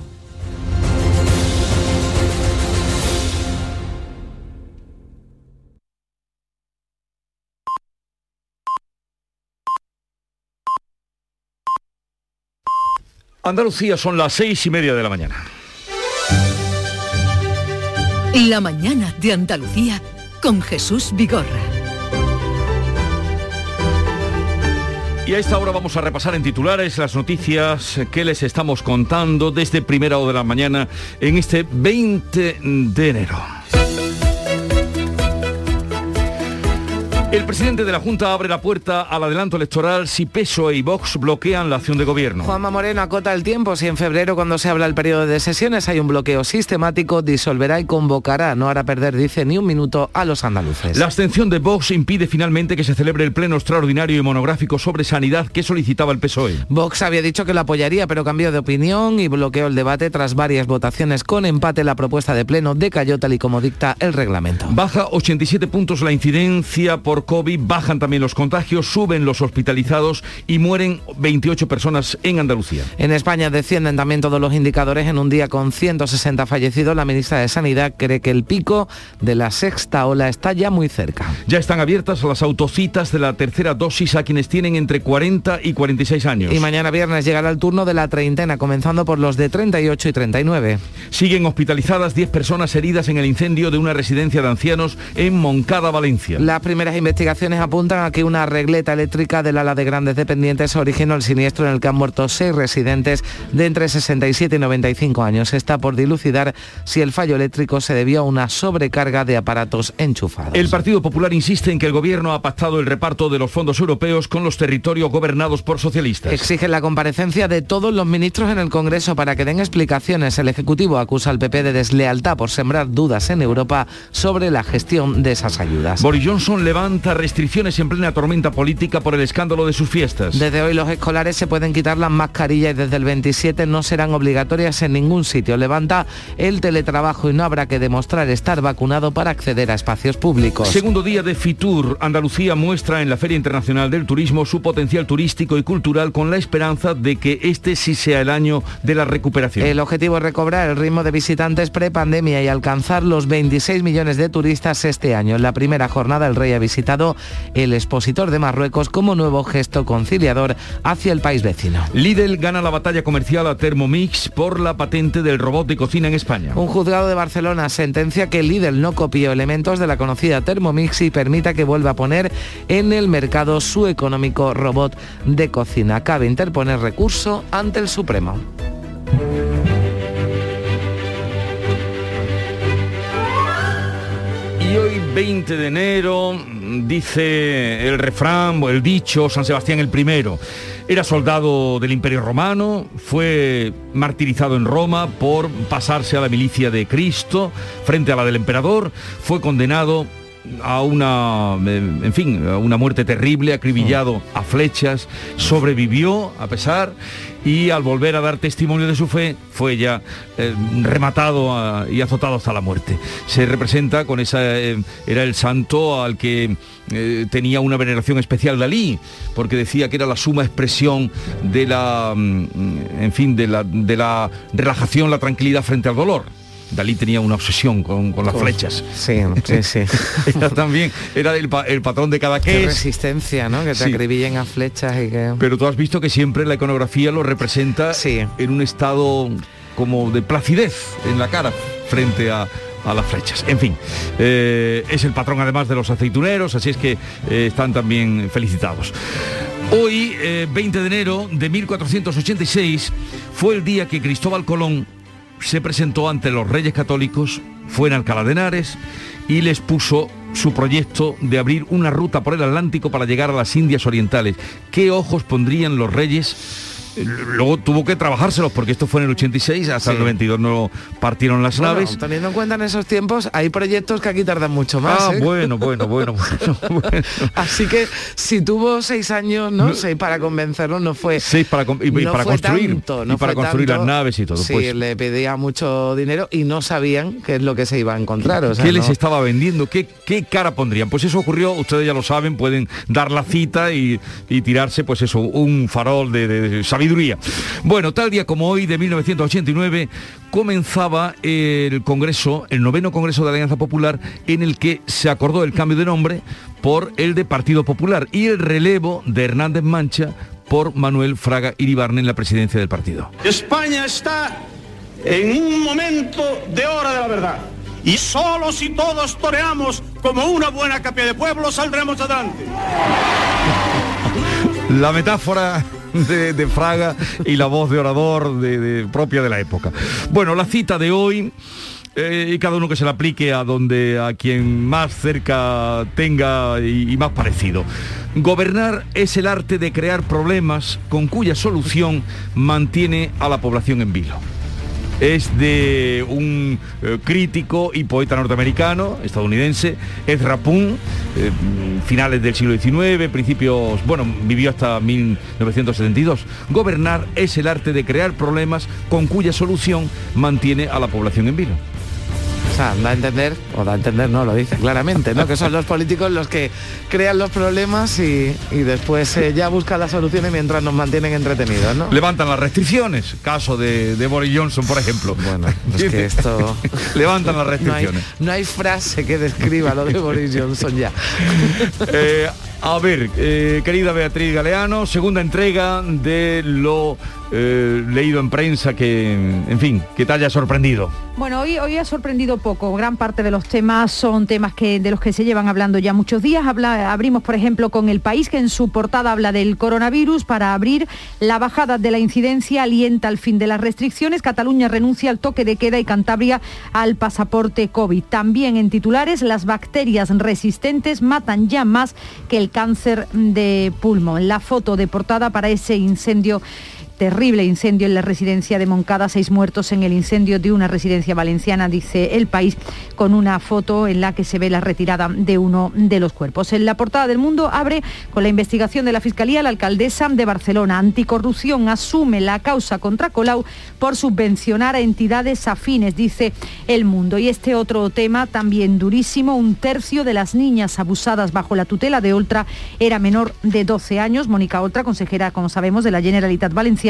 Andalucía son las seis y media de la mañana. La mañana de Andalucía con Jesús Vigorra. Y a esta hora vamos a repasar en titulares las noticias que les estamos contando desde primera hora de la mañana en este 20 de enero. El presidente de la Junta abre la puerta al adelanto electoral si PSOE y Vox bloquean la acción de gobierno. Juanma Moreno acota el tiempo. Si en febrero, cuando se habla el periodo de sesiones, hay un bloqueo sistemático, disolverá y convocará. No hará perder, dice, ni un minuto a los andaluces. La abstención de Vox impide finalmente que se celebre el pleno extraordinario y monográfico sobre sanidad que solicitaba el PSOE. Vox había dicho que lo apoyaría, pero cambió de opinión y bloqueó el debate tras varias votaciones con empate. La propuesta de pleno decayó tal y como dicta el reglamento. Baja 87 puntos la incidencia por COVID, bajan también los contagios, suben los hospitalizados y mueren 28 personas en Andalucía. En España descienden también todos los indicadores en un día con 160 fallecidos. La ministra de Sanidad cree que el pico de la sexta ola está ya muy cerca. Ya están abiertas las autocitas de la tercera dosis a quienes tienen entre 40 y 46 años. Y mañana viernes llegará el turno de la treintena, comenzando por los de 38 y 39. Siguen hospitalizadas 10 personas heridas en el incendio de una residencia de ancianos en Moncada, Valencia. Las primeras investigaciones apuntan a que una regleta eléctrica del ala de grandes dependientes originó el siniestro en el que han muerto seis residentes de entre 67 y 95 años. Está por dilucidar si el fallo eléctrico se debió a una sobrecarga de aparatos enchufados. El Partido Popular insiste en que el gobierno ha pactado el reparto de los fondos europeos con los territorios gobernados por socialistas. Exigen la comparecencia de todos los ministros en el Congreso para que den explicaciones. El Ejecutivo acusa al PP de deslealtad por sembrar dudas en Europa sobre la gestión de esas ayudas. Boris Johnson levanta restricciones en plena tormenta política por el escándalo de sus fiestas. Desde hoy los escolares se pueden quitar las mascarillas y desde el 27 no serán obligatorias en ningún sitio. Levanta el teletrabajo y no habrá que demostrar estar vacunado para acceder a espacios públicos. Segundo día de Fitur, Andalucía muestra en la Feria Internacional del Turismo su potencial turístico y cultural con la esperanza de que este sí sea el año de la recuperación. El objetivo es recobrar el ritmo de visitantes prepandemia y alcanzar los 26 millones de turistas este año. En la primera jornada el rey ha visitado el expositor de Marruecos como nuevo gesto conciliador hacia el país vecino. Lidl gana la batalla comercial a Thermomix por la patente del robot de cocina en España. Un juzgado de Barcelona sentencia que Lidl no copió elementos de la conocida Thermomix y permita que vuelva a poner en el mercado su económico robot de cocina. Cabe interponer recurso ante el Supremo. Hoy 20 de enero dice el refrán o el dicho San Sebastián el primero. Era soldado del Imperio Romano, fue martirizado en Roma por pasarse a la milicia de Cristo frente a la del emperador, fue condenado a una, en fin, a una muerte terrible, acribillado a flechas, sobrevivió a pesar y al volver a dar testimonio de su fe fue ya eh, rematado a- y azotado hasta la muerte. Se representa con esa, eh, era el santo al que eh, tenía una veneración especial Dalí, porque decía que era la suma expresión de la, mm, en fin, de la, de la relajación, la tranquilidad frente al dolor. Dalí tenía una obsesión con, con las Con- flechas. Sí, sí, sí. era también, era el, pa- el patrón de cada Qué que resistencia, ¿no? Que te Sí. acribillen a flechas y que... Pero tú has visto que siempre la iconografía lo representa en un estado como de placidez en la cara frente a, a las flechas. En fin, eh, es el patrón además de los aceituneros, así es que eh, están también felicitados. Hoy, eh, 20 de enero de 1486, fue el día que Cristóbal Colón se presentó ante los reyes católicos, fue en Alcalá de Henares y les puso su proyecto de abrir una ruta por el Atlántico para llegar a las Indias Orientales. ¿Qué ojos pondrían los reyes? Luego tuvo que trabajárselos porque esto fue en el 86, hasta Sí. el 92 no partieron las Bueno, naves. teniendo en cuenta en esos tiempos, hay proyectos que aquí tardan mucho más. Ah, ¿eh? bueno, bueno, bueno, bueno. Así que si tuvo seis años, ¿no? Seis para convencerlo, no fue. Seis para, y, y no para construir tanto, no y para construir tanto. las naves y todo. Sí, pues. le pedía mucho dinero y no sabían qué es lo que se iba a encontrar. o sea, ¿Qué les no- estaba vendiendo? ¿Qué, ¿Qué cara pondrían? Pues eso ocurrió, ustedes ya lo saben, pueden dar la cita y, y tirarse, pues eso, un farol de, de- de sabiduría. Bueno, tal día como hoy, de 1989, comenzaba el Congreso, el noveno Congreso de Alianza Popular, en el que se acordó el cambio de nombre por el de Partido Popular y el relevo de Hernández Mancha por Manuel Fraga Iribarne en la presidencia del partido. España está en un momento de hora de la verdad. Y solo si todos toreamos como una buena capilla de pueblo saldremos adelante. La metáfora de, Fraga y la voz de orador propia de la época. Bueno, la cita de hoy. eh, y cada uno que se la aplique a donde a quien más cerca tenga y, y más parecido. Gobernar es el arte de crear problemas con cuya solución mantiene a la población en vilo es de un eh, crítico y poeta norteamericano, estadounidense, Ezra Pound, eh, finales del siglo XIX, principios, bueno, vivió hasta 1972. Gobernar es el arte de crear problemas con cuya solución mantiene a la población en vilo. O sea, da a entender, o da a entender, no, lo dice claramente, ¿no? Que son los políticos los que crean los problemas y, y después eh, ya buscan las soluciones mientras nos mantienen entretenidos, ¿no? Levantan las restricciones, caso de, de Boris Johnson, por ejemplo. Bueno, es que esto... Levantan las No hay, restricciones. no hay frase que describa lo de Boris Johnson ya. Eh, a ver, eh, querida Beatriz Galeano, segunda entrega de lo eh, leído en prensa que, en fin, que te haya sorprendido. Bueno, hoy, ha sorprendido poco. Gran parte de los temas son temas que, de los que se llevan hablando ya muchos días. Habla- abrimos, por ejemplo, con El País, que en su portada habla del coronavirus. Para abrir, la bajada de la incidencia alienta al fin de las restricciones. Cataluña renuncia al toque de queda y Cantabria al pasaporte COVID. También en titulares, las bacterias resistentes matan ya más que el cáncer de pulmón. La foto de portada para ese incendio Terrible incendio en la residencia de Moncada, seis muertos en el incendio de una residencia valenciana, dice el país, con una foto en la que se ve la retirada de uno de los cuerpos. En la portada del mundo abre con la investigación de la Fiscalía, la alcaldesa de Barcelona, anticorrupción, asume la causa contra Colau por subvencionar a entidades afines, dice el mundo. Y este otro tema también durísimo, un tercio de las niñas abusadas bajo la tutela de Oltra era menor de 12 años. Mónica Oltra, consejera, como sabemos, de la Generalitat Valenciana,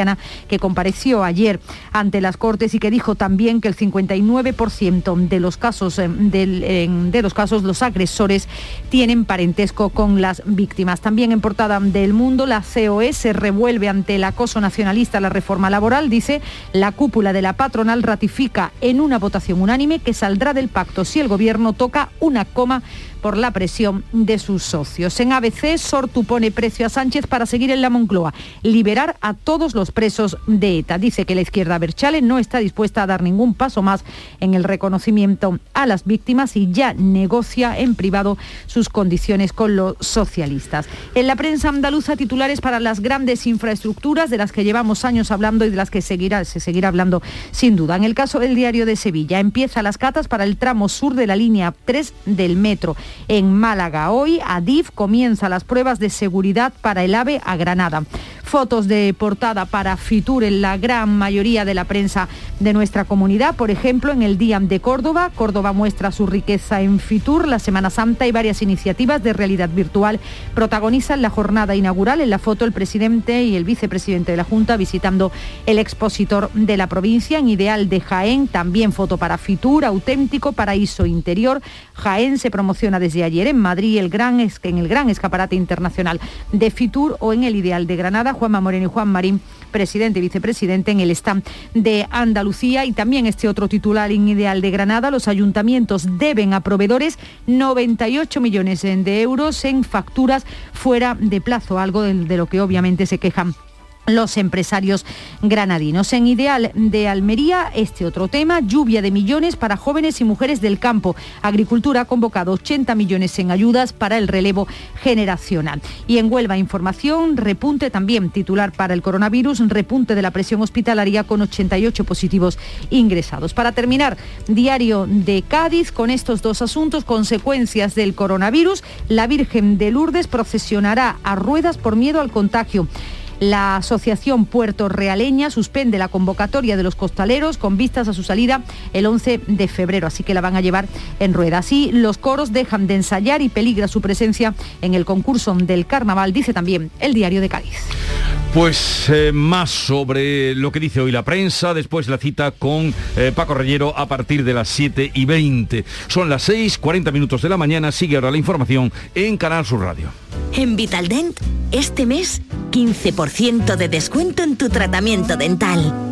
que compareció ayer ante las Cortes y que dijo también que el 59% de los casos eh, en- de los casos los agresores tienen parentesco con las víctimas. También en portada del Mundo, la COE se revuelve ante el acoso nacionalista a la reforma laboral. Dice, la cúpula de la patronal ratifica en una votación unánime que saldrá del pacto si el gobierno toca una coma por la presión de sus socios. En ABC, Sortu pone precio a Sánchez para seguir en la Moncloa, liberar a todos los presos de ETA. Dice que la izquierda Berchale no está dispuesta a dar ningún paso más en el reconocimiento a las víctimas y ya negocia en privado sus condiciones con los socialistas. En la prensa andaluza, titulares para las grandes infraestructuras de las que llevamos años hablando y de las que seguirá, se seguirá hablando sin duda. En el caso del diario de Sevilla, empieza las catas para el tramo sur de la línea 3 del metro. En Málaga, hoy, Adif comienza las pruebas de seguridad para el AVE a Granada. Fotos de portada para Fitur en la gran mayoría de la prensa de nuestra comunidad. Por ejemplo, en el Día de Córdoba, Córdoba muestra su riqueza en Fitur, la Semana Santa y varias iniciativas de realidad virtual protagonizan la jornada inaugural. En la foto el presidente y el vicepresidente de la Junta visitando el expositor de la provincia. En Ideal de Jaén, también foto para Fitur, auténtico paraíso interior. Jaén se promociona desde ayer en Madrid el gran, en el gran escaparate internacional de Fitur o en el Ideal de Granada. Juanma Moreno y Juan Marín, presidente y vicepresidente en el stand de Andalucía y también este otro titular en Ideal de Granada. Los ayuntamientos deben a proveedores 98 millones de euros en facturas fuera de plazo, algo de, de lo que obviamente se quejan los empresarios granadinos. En Ideal de Almería, este otro tema, lluvia de millones para jóvenes y mujeres del campo. Agricultura ha convocado 80 millones en ayudas para el relevo generacional. Y en Huelva, información, repunte también titular para el coronavirus, repunte de la presión hospitalaria con 88 positivos ingresados. Para terminar, diario de Cádiz con estos dos asuntos, consecuencias del coronavirus. La Virgen de Lourdes procesionará a ruedas por miedo al contagio. La Asociación Puerto Realeña suspende la convocatoria de los costaleros con vistas a su salida el 11 de febrero, así que la van a llevar en rueda. Así los coros dejan de ensayar y peligra su presencia en el concurso del carnaval, dice también el diario de Cádiz. Pues eh, más sobre lo que dice hoy la prensa, después la cita con eh, Paco Reyero a partir de las 7 y 20. Son las 6, 40 minutos de la mañana, sigue ahora la información en Canal Sur Radio. En Vitaldent, este mes, 15% de descuento en tu tratamiento dental.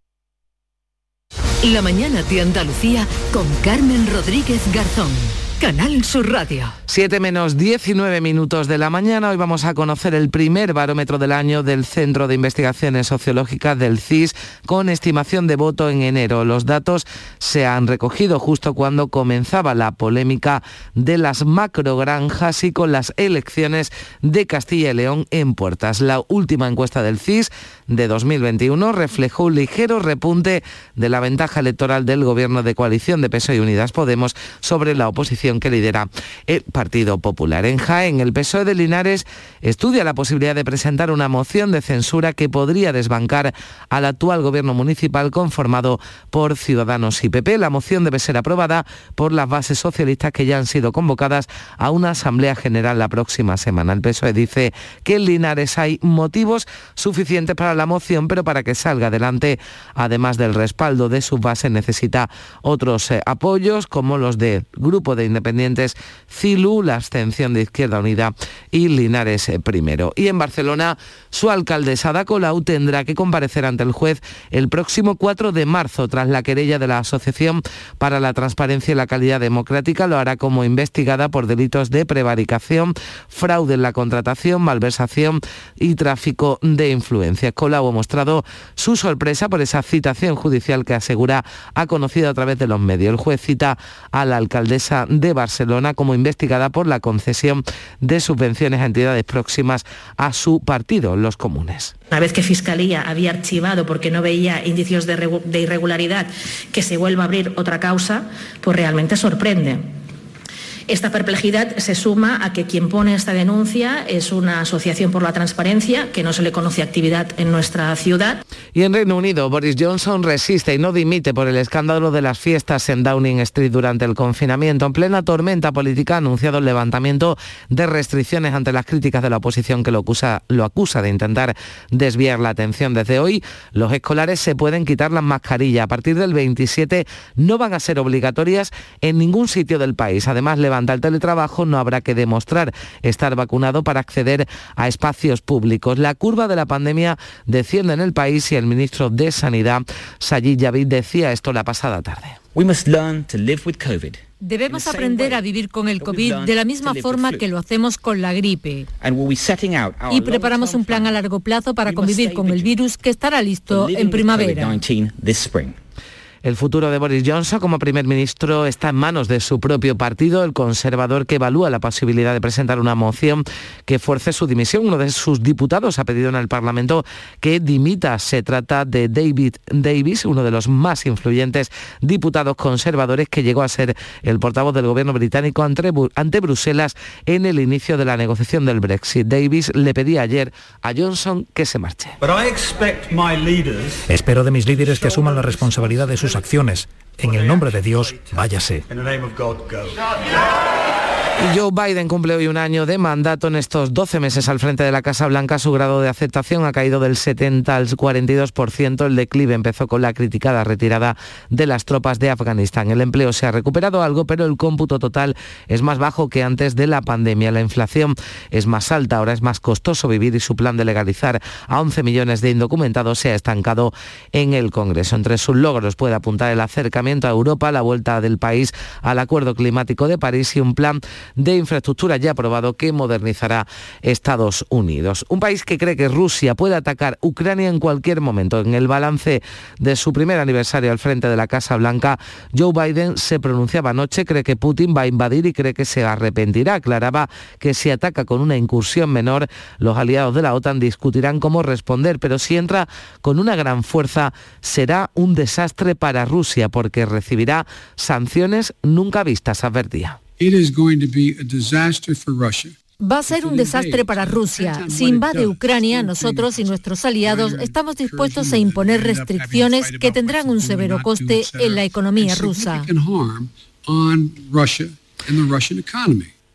La mañana de Andalucía con Carmen Rodríguez Garzón. Canal Sur Radio. 7 menos 19 minutos de la mañana. Hoy vamos a conocer el primer barómetro del año del Centro de Investigaciones Sociológicas del CIS con estimación de voto en enero. Los datos se han recogido justo cuando comenzaba la polémica de las macrogranjas y con las elecciones de Castilla y León en puertas. La última encuesta del CIS de 2021 reflejó un ligero repunte de la ventaja electoral del gobierno de coalición de PSOE y Unidas Podemos sobre la oposición que lidera el Partido Popular. En Jaén, el PSOE de Linares estudia la posibilidad de presentar una moción de censura que podría desbancar al actual gobierno municipal conformado por Ciudadanos y PP. La moción debe ser aprobada por las bases socialistas que ya han sido convocadas a una asamblea general la próxima semana. El PSOE dice que en Linares hay motivos suficientes para la moción, pero para que salga adelante, además del respaldo de sus bases, necesita otros eh, apoyos como los del Grupo de Independientes CILU, la abstención de Izquierda Unida y Linares eh, primero. Y en Barcelona, su alcaldesa Ada Colau tendrá que comparecer ante el juez el próximo 4 de marzo tras la querella de la Asociación para la Transparencia y la Calidad Democrática. Lo hará como investigada por delitos de prevaricación, fraude en la contratación, malversación y tráfico de influencias. Colau ha mostrado su sorpresa por esa citación judicial que asegura ha conocido a través de los medios. El juez cita a la alcaldesa de Barcelona como investigada por la concesión de subvenciones a entidades próximas a su partido, los comunes. Una vez que Fiscalía había archivado porque no veía indicios de, de irregularidad, que se vuelva a abrir otra causa, pues realmente sorprende. Esta perplejidad se suma a que quien pone esta denuncia es una asociación por la transparencia, que no se le conoce actividad en nuestra ciudad. Y en Reino Unido, Boris Johnson resiste y no dimite por el escándalo de las fiestas en Downing Street durante el confinamiento. En plena tormenta política ha anunciado el levantamiento de restricciones ante las críticas de la oposición que lo acusa, de intentar desviar la atención. Desde hoy, los escolares se pueden quitar las mascarillas. A partir del 27 no van a ser obligatorias en ningún sitio del país. Además, levanta el teletrabajo, no habrá que demostrar estar vacunado para acceder a espacios públicos. La curva de la pandemia desciende en el país y el ministro de Sanidad, Sayid Yavid, decía esto la pasada tarde. We must learn to live with COVID. Debemos aprender a vivir con el COVID de la misma forma que lo hacemos con la gripe. Y preparamos un plan a largo plazo para convivir con el virus que estará listo en primavera. El futuro de Boris Johnson como primer ministro está en manos de su propio partido, el conservador que evalúa la posibilidad de presentar una moción que fuerce su dimisión. Uno de sus diputados ha pedido en el Parlamento que dimita. Se trata de David Davis, uno de los más influyentes diputados conservadores que llegó a ser el portavoz del gobierno británico ante, ante Bruselas en el inicio de la negociación del Brexit. Davis le pedía ayer a Johnson que se marche. Espero de mis líderes que asuman la responsabilidad de sus acciones. En el nombre de Dios, váyase. Joe Biden cumple hoy un año de mandato en estos 12 meses al frente de la Casa Blanca. Su grado de aceptación ha caído del 70 al 42%. El declive empezó con la criticada retirada de las tropas de Afganistán. El empleo se ha recuperado algo, pero el cómputo total es más bajo que antes de la pandemia. La inflación es más alta, ahora es más costoso vivir y su plan de legalizar a 11 millones de indocumentados se ha estancado en el Congreso. Entre sus logros puede apuntar el acercamiento a Europa, la vuelta del país al Acuerdo Climático de París y un plan de infraestructura ya aprobado que modernizará Estados Unidos. Un país que cree que Rusia puede atacar Ucrania en cualquier momento. En el balance de su primer aniversario al frente de la Casa Blanca, Joe Biden se pronunciaba anoche, cree que Putin va a invadir y cree que se arrepentirá. Aclaraba que si ataca con una incursión menor, los aliados de la OTAN discutirán cómo responder, pero si entra con una gran fuerza, será un desastre para Rusia porque recibirá sanciones nunca vistas, advertía. Va a ser un desastre para Rusia. Si invade Ucrania, nosotros y nuestros aliados estamos dispuestos a imponer restricciones que tendrán un severo coste en la economía rusa.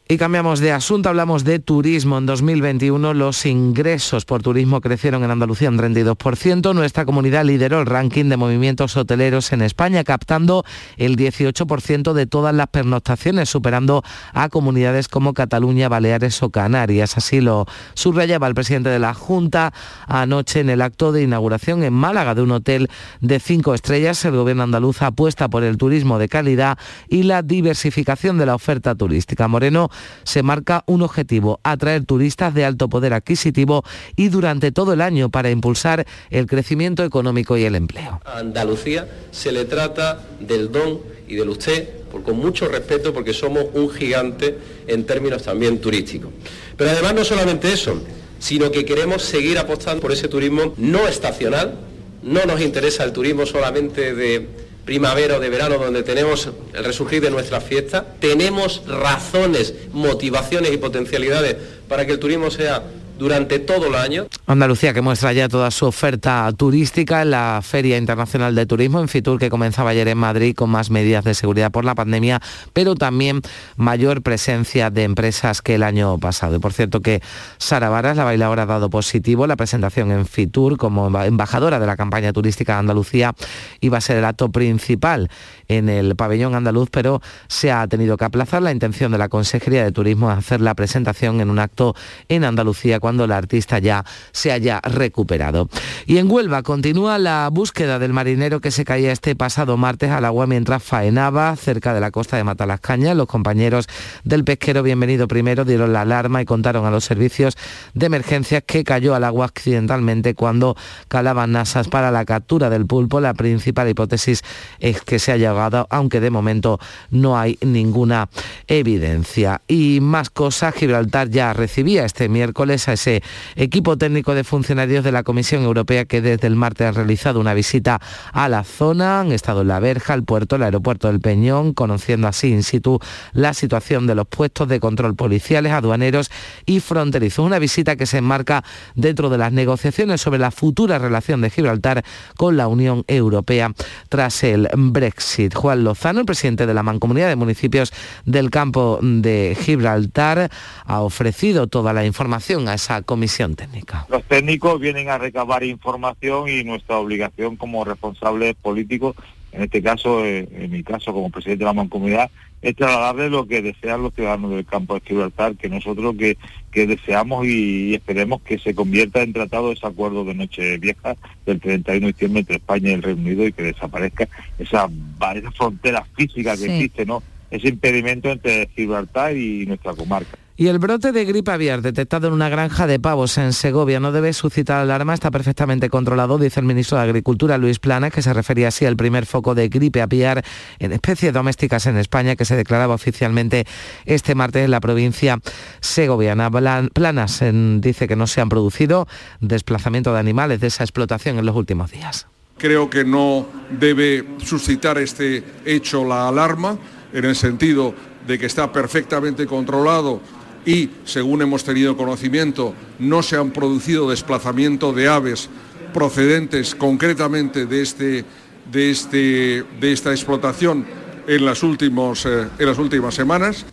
Y cambiamos de asunto, hablamos de turismo. En 2021 los ingresos por turismo crecieron en Andalucía un 32%. Nuestra comunidad lideró el ranking de movimientos hoteleros en España, captando el 18% de todas las pernoctaciones, superando a comunidades como Cataluña, Baleares o Canarias. Así lo subrayaba el presidente de la Junta anoche en el acto de inauguración en Málaga de un hotel de cinco estrellas. El gobierno andaluz apuesta por el turismo de calidad y la diversificación de la oferta turística. Moreno se marca un objetivo, atraer turistas de alto poder adquisitivo y durante todo el año para impulsar el crecimiento económico y el empleo. A Andalucía se le trata del don y del usted con mucho respeto porque somos un gigante en términos también turísticos. Pero además no solamente eso, sino que queremos seguir apostando por ese turismo no estacional, no nos interesa el turismo solamente de primavera o de verano, donde tenemos el resurgir de nuestras fiestas, tenemos razones, motivaciones y potencialidades para que el turismo sea durante todo el año. Andalucía que muestra ya toda su oferta turística en la Feria Internacional de Turismo en Fitur que comenzaba ayer en Madrid con más medidas de seguridad por la pandemia, pero también mayor presencia de empresas que el año pasado. Y por cierto que Sara Varas, la bailadora, ha dado positivo la presentación en Fitur como embajadora de la campaña turística de Andalucía iba a ser el acto principal en el pabellón andaluz, pero se ha tenido que aplazar. La intención de la Consejería de Turismo es hacer la presentación en un acto en Andalucía cuando la artista ya se haya recuperado. Y en Huelva continúa la búsqueda del marinero que se caía este pasado martes al agua mientras faenaba cerca de la costa de Matalascaña. Los compañeros del pesquero Bienvenido Primero dieron la alarma y contaron a los servicios de emergencias que cayó al agua accidentalmente cuando calaban nasas para la captura del pulpo. La principal hipótesis es que se haya ahogado, aunque de momento no hay ninguna evidencia. Y más cosas, Gibraltar ya recibía este miércoles ese equipo técnico de funcionarios de la Comisión Europea que desde el martes ha realizado una visita a la zona. Han estado en la verja, el puerto, el aeropuerto del Peñón, conociendo así in situ la situación de los puestos de control policiales, aduaneros y fronterizos. Una visita que se enmarca dentro de las negociaciones sobre la futura relación de Gibraltar con la Unión Europea tras el Brexit. Juan Lozano, el presidente de la Mancomunidad de Municipios del campo de Gibraltar, ha ofrecido toda la información a esa comisión técnica. Los técnicos vienen a recabar información y nuestra obligación como responsables políticos en este caso, eh, en mi caso como presidente de la mancomunidad, es trasladarle lo que desean los ciudadanos del campo de Gibraltar, que nosotros que, que deseamos y, esperemos que se convierta en tratado ese acuerdo de noche vieja del 31 de diciembre entre España y el Reino Unido y que desaparezca esa, esa frontera física que existe, ¿no? Ese impedimento entre Gibraltar y nuestra comarca. Y el brote de gripe aviar detectado en una granja de pavos en Segovia no debe suscitar alarma, está perfectamente controlado, dice el ministro de Agricultura Luis Planas, que se refería así al primer foco de gripe aviar en especies domésticas en España que se declaraba oficialmente este martes en la provincia segoviana. Planas dice que no se han producido desplazamiento de animales de esa explotación en los últimos días. Creo que no debe suscitar este hecho la alarma en el sentido de que está perfectamente controlado y, según hemos tenido conocimiento, no se han producido desplazamiento de aves procedentes concretamente de, este, de, este, de esta explotación en las, últimos, eh, en las últimas semanas.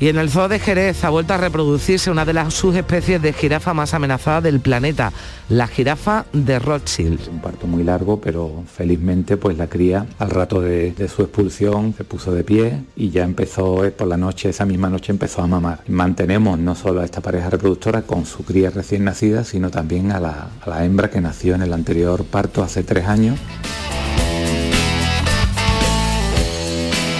Y en el zoo de Jerez ha vuelto a reproducirse una de las subespecies de jirafa más amenazada del planeta, la jirafa de Rothschild. Un parto muy largo, pero felizmente pues la cría al rato de, su expulsión se puso de pie y ya empezó eh, por la noche, esa misma noche empezó a mamar. Mantenemos no solo a esta pareja reproductora con su cría recién nacida, sino también a la, a la hembra que nació en el anterior parto hace tres años.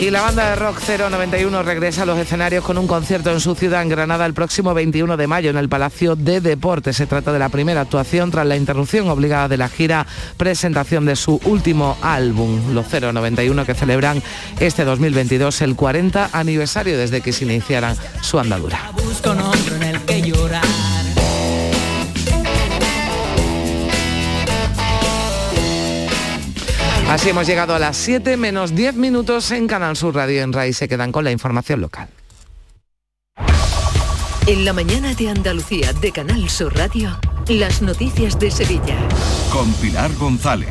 Y la banda de rock 091 regresa a los escenarios con un concierto en su ciudad, en Granada, el próximo 21 de mayo en el Palacio de Deportes. Se trata de la primera actuación tras la interrupción obligada de la gira presentación de su último álbum, los 091, que celebran este 2022 el 40 aniversario desde que se iniciaran su andadura. Así hemos llegado a las 7 menos 10 minutos en Canal Sur Radio en RAI. Se quedan con la información local. En la mañana de Andalucía de Canal Sur Radio, las noticias de Sevilla. Con Pilar González.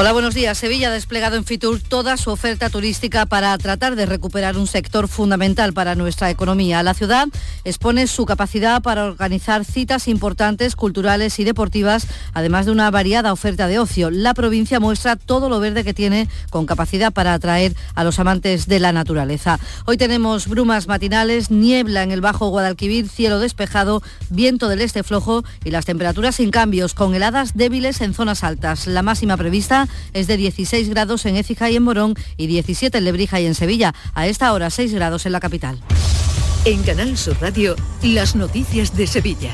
Hola, buenos días. Sevilla ha desplegado en Fitur toda su oferta turística para tratar de recuperar un sector fundamental para nuestra economía. La ciudad expone su capacidad para organizar citas importantes, culturales y deportivas, además de una variada oferta de ocio. La provincia muestra todo lo verde que tiene con capacidad para atraer a los amantes de la naturaleza. Hoy tenemos brumas matinales, niebla en el Bajo Guadalquivir, cielo despejado, viento del este flojo y las temperaturas sin cambios, con heladas débiles en zonas altas. La máxima prevista es de 16 grados en Écija y en Morón y 17 en Lebrija y en Sevilla. A esta hora 6 grados en la capital. En Canal Sur Radio, las noticias de Sevilla.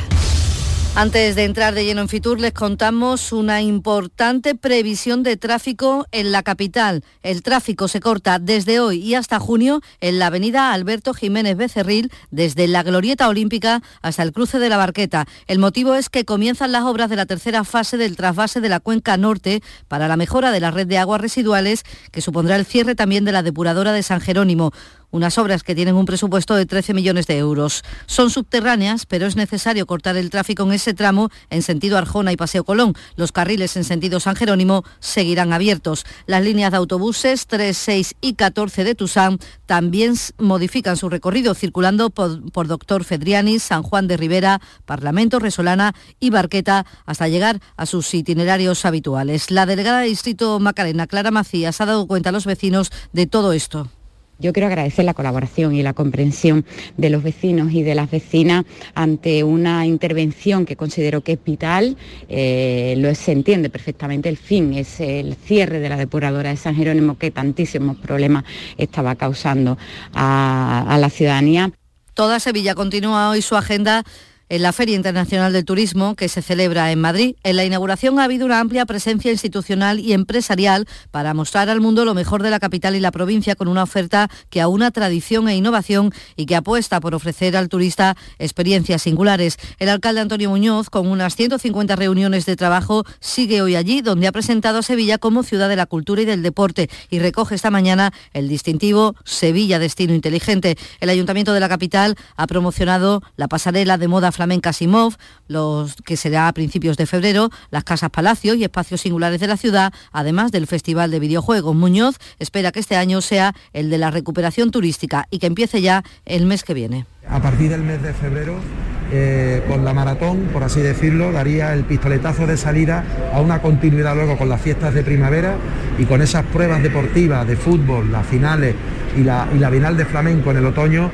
Antes de entrar de lleno en Fitur, les contamos una importante previsión de tráfico en la capital. El tráfico se corta desde hoy y hasta junio en la avenida Alberto Jiménez Becerril, desde la Glorieta Olímpica hasta el cruce de la Barqueta. El motivo es que comienzan las obras de la tercera fase del trasvase de la cuenca norte para la mejora de la red de aguas residuales, que supondrá el cierre también de la depuradora de San Jerónimo unas obras que tienen un presupuesto de 13 millones de euros. Son subterráneas, pero es necesario cortar el tráfico en ese tramo en sentido Arjona y Paseo Colón. Los carriles en sentido San Jerónimo seguirán abiertos. Las líneas de autobuses 3, 6 y 14 de Tusán también modifican su recorrido circulando por, Doctor Fedriani, San Juan de Rivera, Parlamento, Resolana y Barqueta hasta llegar a sus itinerarios habituales. La delegada de Distrito Macarena, Clara Macías, ha dado cuenta a los vecinos de todo esto. Yo quiero agradecer la colaboración y la comprensión de los vecinos y de las vecinas ante una intervención que considero que es vital. Eh, lo se entiende perfectamente el fin, es el cierre de la depuradora de San Jerónimo que tantísimos problemas estaba causando a, a la ciudadanía. Toda Sevilla continúa hoy su agenda en la Feria Internacional del Turismo que se celebra en Madrid. En la inauguración ha habido una amplia presencia institucional y empresarial para mostrar al mundo lo mejor de la capital y la provincia con una oferta que aúna tradición e innovación y que apuesta por ofrecer al turista experiencias singulares. El alcalde Antonio Muñoz, con unas 150 reuniones de trabajo, sigue hoy allí donde ha presentado a Sevilla como ciudad de la cultura y del deporte y recoge esta mañana el distintivo Sevilla Destino Inteligente. El ayuntamiento de la capital ha promocionado la pasarela de moda flamenca Simov, los que será a principios de febrero, las casas palacio y espacios singulares de la ciudad, además del Festival de Videojuegos. Muñoz espera que este año sea el de la recuperación turística y que empiece ya el mes que viene. A partir del mes de febrero eh, con la maratón, por así decirlo, daría el pistoletazo de salida a una continuidad luego con las fiestas de primavera y con esas pruebas deportivas de fútbol, las finales y la, Bienal de Flamenco en el otoño,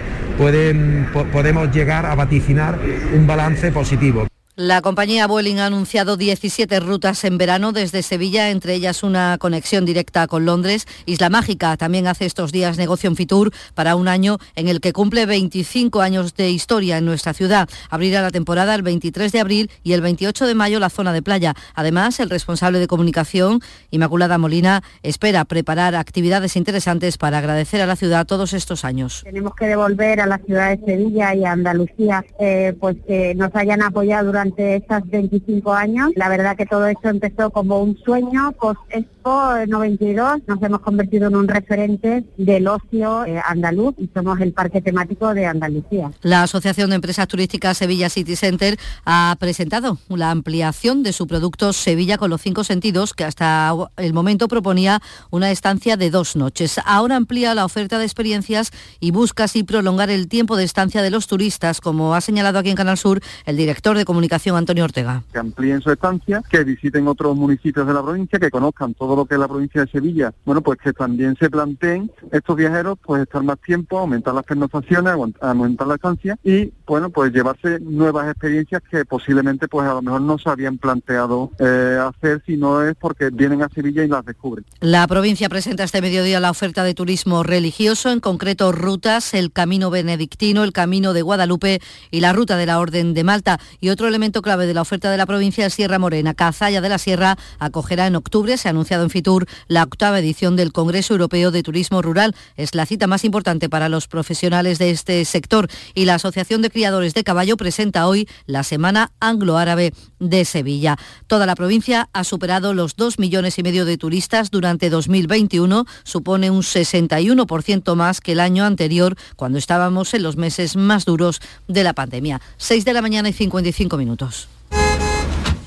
podemos llegar a vaticinar un balance positivo. La compañía Vueling ha anunciado 17 rutas en verano desde Sevilla, entre ellas una conexión directa con Londres. Isla Mágica también hace estos días negocio en Fitur para un año en el que cumple 25 años de historia en nuestra ciudad. Abrirá la temporada el 23 de abril y el 28 de mayo la zona de playa. Además, el responsable de comunicación, Inmaculada Molina, espera preparar actividades interesantes para agradecer a la ciudad todos estos años. Tenemos que devolver a la ciudad de Sevilla y a Andalucía eh, pues que nos hayan apoyado durante durante estos 25 años. La verdad que todo esto empezó como un sueño, post Expo 92 nos hemos convertido en un referente del ocio eh, andaluz y somos el parque temático de Andalucía. La Asociación de Empresas Turísticas Sevilla City Center ha presentado la ampliación de su producto Sevilla con los cinco sentidos que hasta el momento proponía una estancia de dos noches. Ahora amplía la oferta de experiencias y busca así prolongar el tiempo de estancia de los turistas, como ha señalado aquí en Canal Sur el director de comunicación Antonio Ortega. Que amplíen su estancia, que visiten otros municipios de la provincia, que conozcan todo lo que es la provincia de Sevilla. Bueno, pues que también se planteen estos viajeros, pues estar más tiempo, aumentar las pernoctaciones, aumentar la estancia y, bueno, pues llevarse nuevas experiencias que posiblemente, pues a lo mejor no se habían planteado eh, hacer si no es porque vienen a Sevilla y las descubren. La provincia presenta este mediodía la oferta de turismo religioso, en concreto rutas, el Camino Benedictino, el Camino de Guadalupe y la Ruta de la Orden de Malta. Y otro elemento clave de la oferta de la provincia de Sierra Morena. Cazalla de la Sierra acogerá en octubre, se ha anunciado en Fitur, la octava edición del Congreso Europeo de Turismo Rural. Es la cita más importante para los profesionales de este sector y la Asociación de Criadores de Caballo presenta hoy la Semana Anglo-Árabe de Sevilla. Toda la provincia ha superado los dos millones y medio de turistas durante 2021, supone un 61% más que el año anterior, cuando estábamos en los meses más duros de la pandemia. 6 de la mañana y 55 minutos.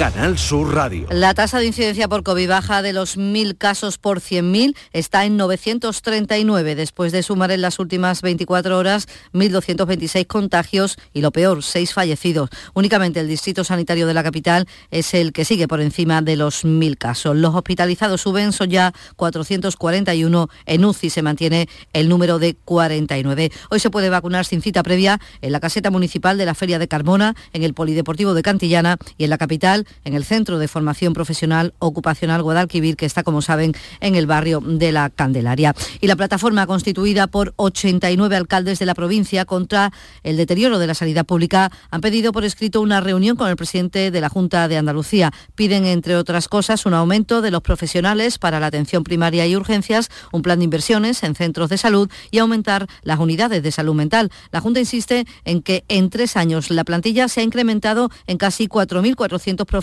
Canal Sur Radio. La tasa de incidencia por COVID baja de los 1.000 casos por 100.000 está en 939, después de sumar en las últimas 24 horas 1.226 contagios y lo peor, 6 fallecidos. Únicamente el Distrito Sanitario de la capital es el que sigue por encima de los 1.000 casos. Los hospitalizados suben, son ya 441. En UCI se mantiene el número de 49. Hoy se puede vacunar sin cita previa en la caseta municipal de la Feria de Carmona, en el Polideportivo de Cantillana y en la capital en el Centro de Formación Profesional Ocupacional Guadalquivir, que está, como saben, en el barrio de la Candelaria. Y la plataforma constituida por 89 alcaldes de la provincia contra el deterioro de la sanidad pública han pedido por escrito una reunión con el presidente de la Junta de Andalucía. Piden, entre otras cosas, un aumento de los profesionales para la atención primaria y urgencias, un plan de inversiones en centros de salud y aumentar las unidades de salud mental. La Junta insiste en que en tres años la plantilla se ha incrementado en casi 4.400 profesionales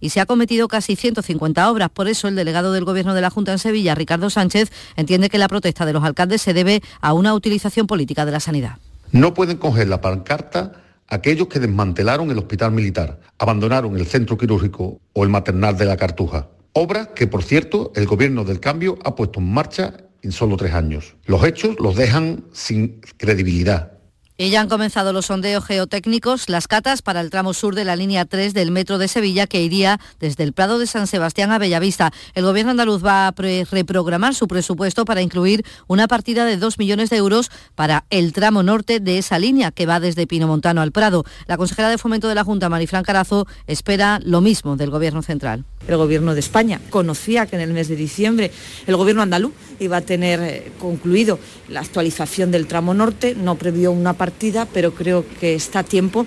y se ha cometido casi 150 obras. Por eso el delegado del Gobierno de la Junta en Sevilla, Ricardo Sánchez, entiende que la protesta de los alcaldes se debe a una utilización política de la sanidad. No pueden coger la pancarta aquellos que desmantelaron el hospital militar, abandonaron el centro quirúrgico o el maternal de la Cartuja. Obras que, por cierto, el gobierno del cambio ha puesto en marcha en solo tres años. Los hechos los dejan sin credibilidad. Y ya han comenzado los sondeos geotécnicos, las catas para el tramo sur de la línea 3 del metro de Sevilla que iría desde el Prado de San Sebastián a Bellavista. El gobierno andaluz va a reprogramar su presupuesto para incluir una partida de 2 millones de euros para el tramo norte de esa línea que va desde Pinomontano al Prado. La consejera de fomento de la Junta, Marifran Carazo, espera lo mismo del gobierno central. El gobierno de España conocía que en el mes de diciembre el gobierno andaluz iba a tener eh, concluido la actualización del tramo norte, no previó una partida, pero creo que está a tiempo.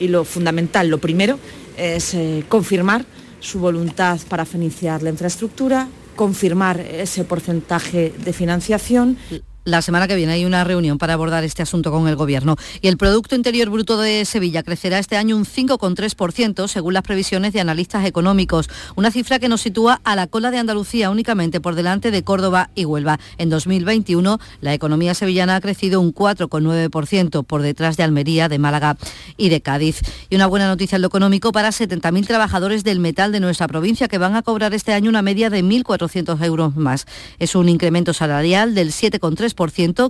Y lo fundamental, lo primero, es eh, confirmar su voluntad para financiar la infraestructura, confirmar ese porcentaje de financiación la semana que viene hay una reunión para abordar este asunto con el Gobierno. Y el Producto Interior Bruto de Sevilla crecerá este año un 5,3% según las previsiones de analistas económicos, una cifra que nos sitúa a la cola de Andalucía únicamente por delante de Córdoba y Huelva. En 2021 la economía sevillana ha crecido un 4,9% por detrás de Almería, de Málaga y de Cádiz. Y una buena noticia en lo económico para 70.000 trabajadores del metal de nuestra provincia que van a cobrar este año una media de 1.400 euros más. Es un incremento salarial del 7,3%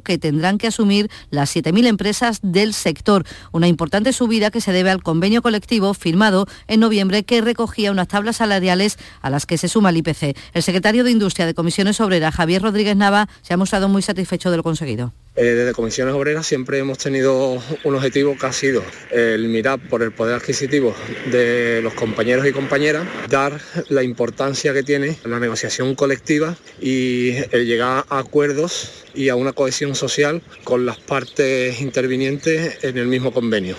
que tendrán que asumir las 7.000 empresas del sector. Una importante subida que se debe al convenio colectivo firmado en noviembre que recogía unas tablas salariales a las que se suma el IPC. El secretario de Industria de Comisiones Obreras, Javier Rodríguez Nava, se ha mostrado muy satisfecho de lo conseguido. Eh, desde Comisiones Obreras siempre hemos tenido un objetivo que ha sido el mirar por el poder adquisitivo de los compañeros y compañeras, dar la importancia que tiene la negociación colectiva y el llegar a acuerdos y a una cohesión social con las partes intervinientes en el mismo convenio.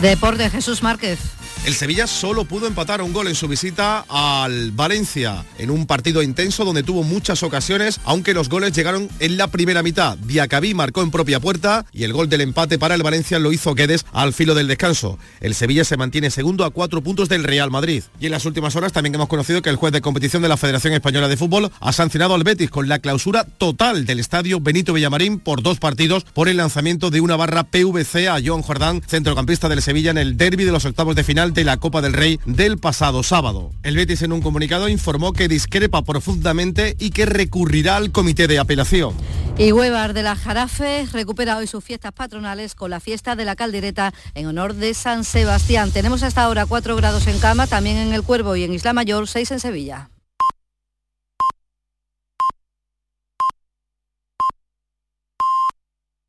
Deporte Jesús Márquez. El Sevilla solo pudo empatar un gol en su visita al Valencia, en un partido intenso donde tuvo muchas ocasiones, aunque los goles llegaron en la primera mitad. Diacabí marcó en propia puerta y el gol del empate para el Valencia lo hizo Guedes al filo del descanso. El Sevilla se mantiene segundo a cuatro puntos del Real Madrid. Y en las últimas horas también hemos conocido que el juez de competición de la Federación Española de Fútbol ha sancionado al Betis con la clausura total del estadio Benito Villamarín por dos partidos por el lanzamiento de una barra PVC a John Jordán, centrocampista del Sevilla en el derby de los octavos de final de la Copa del Rey del pasado sábado. El Betis en un comunicado informó que discrepa profundamente y que recurrirá al comité de apelación. Y Huevar de la Jarafe recupera hoy sus fiestas patronales con la fiesta de la caldereta en honor de San Sebastián. Tenemos hasta ahora 4 grados en Cama, también en El Cuervo y en Isla Mayor 6 en Sevilla.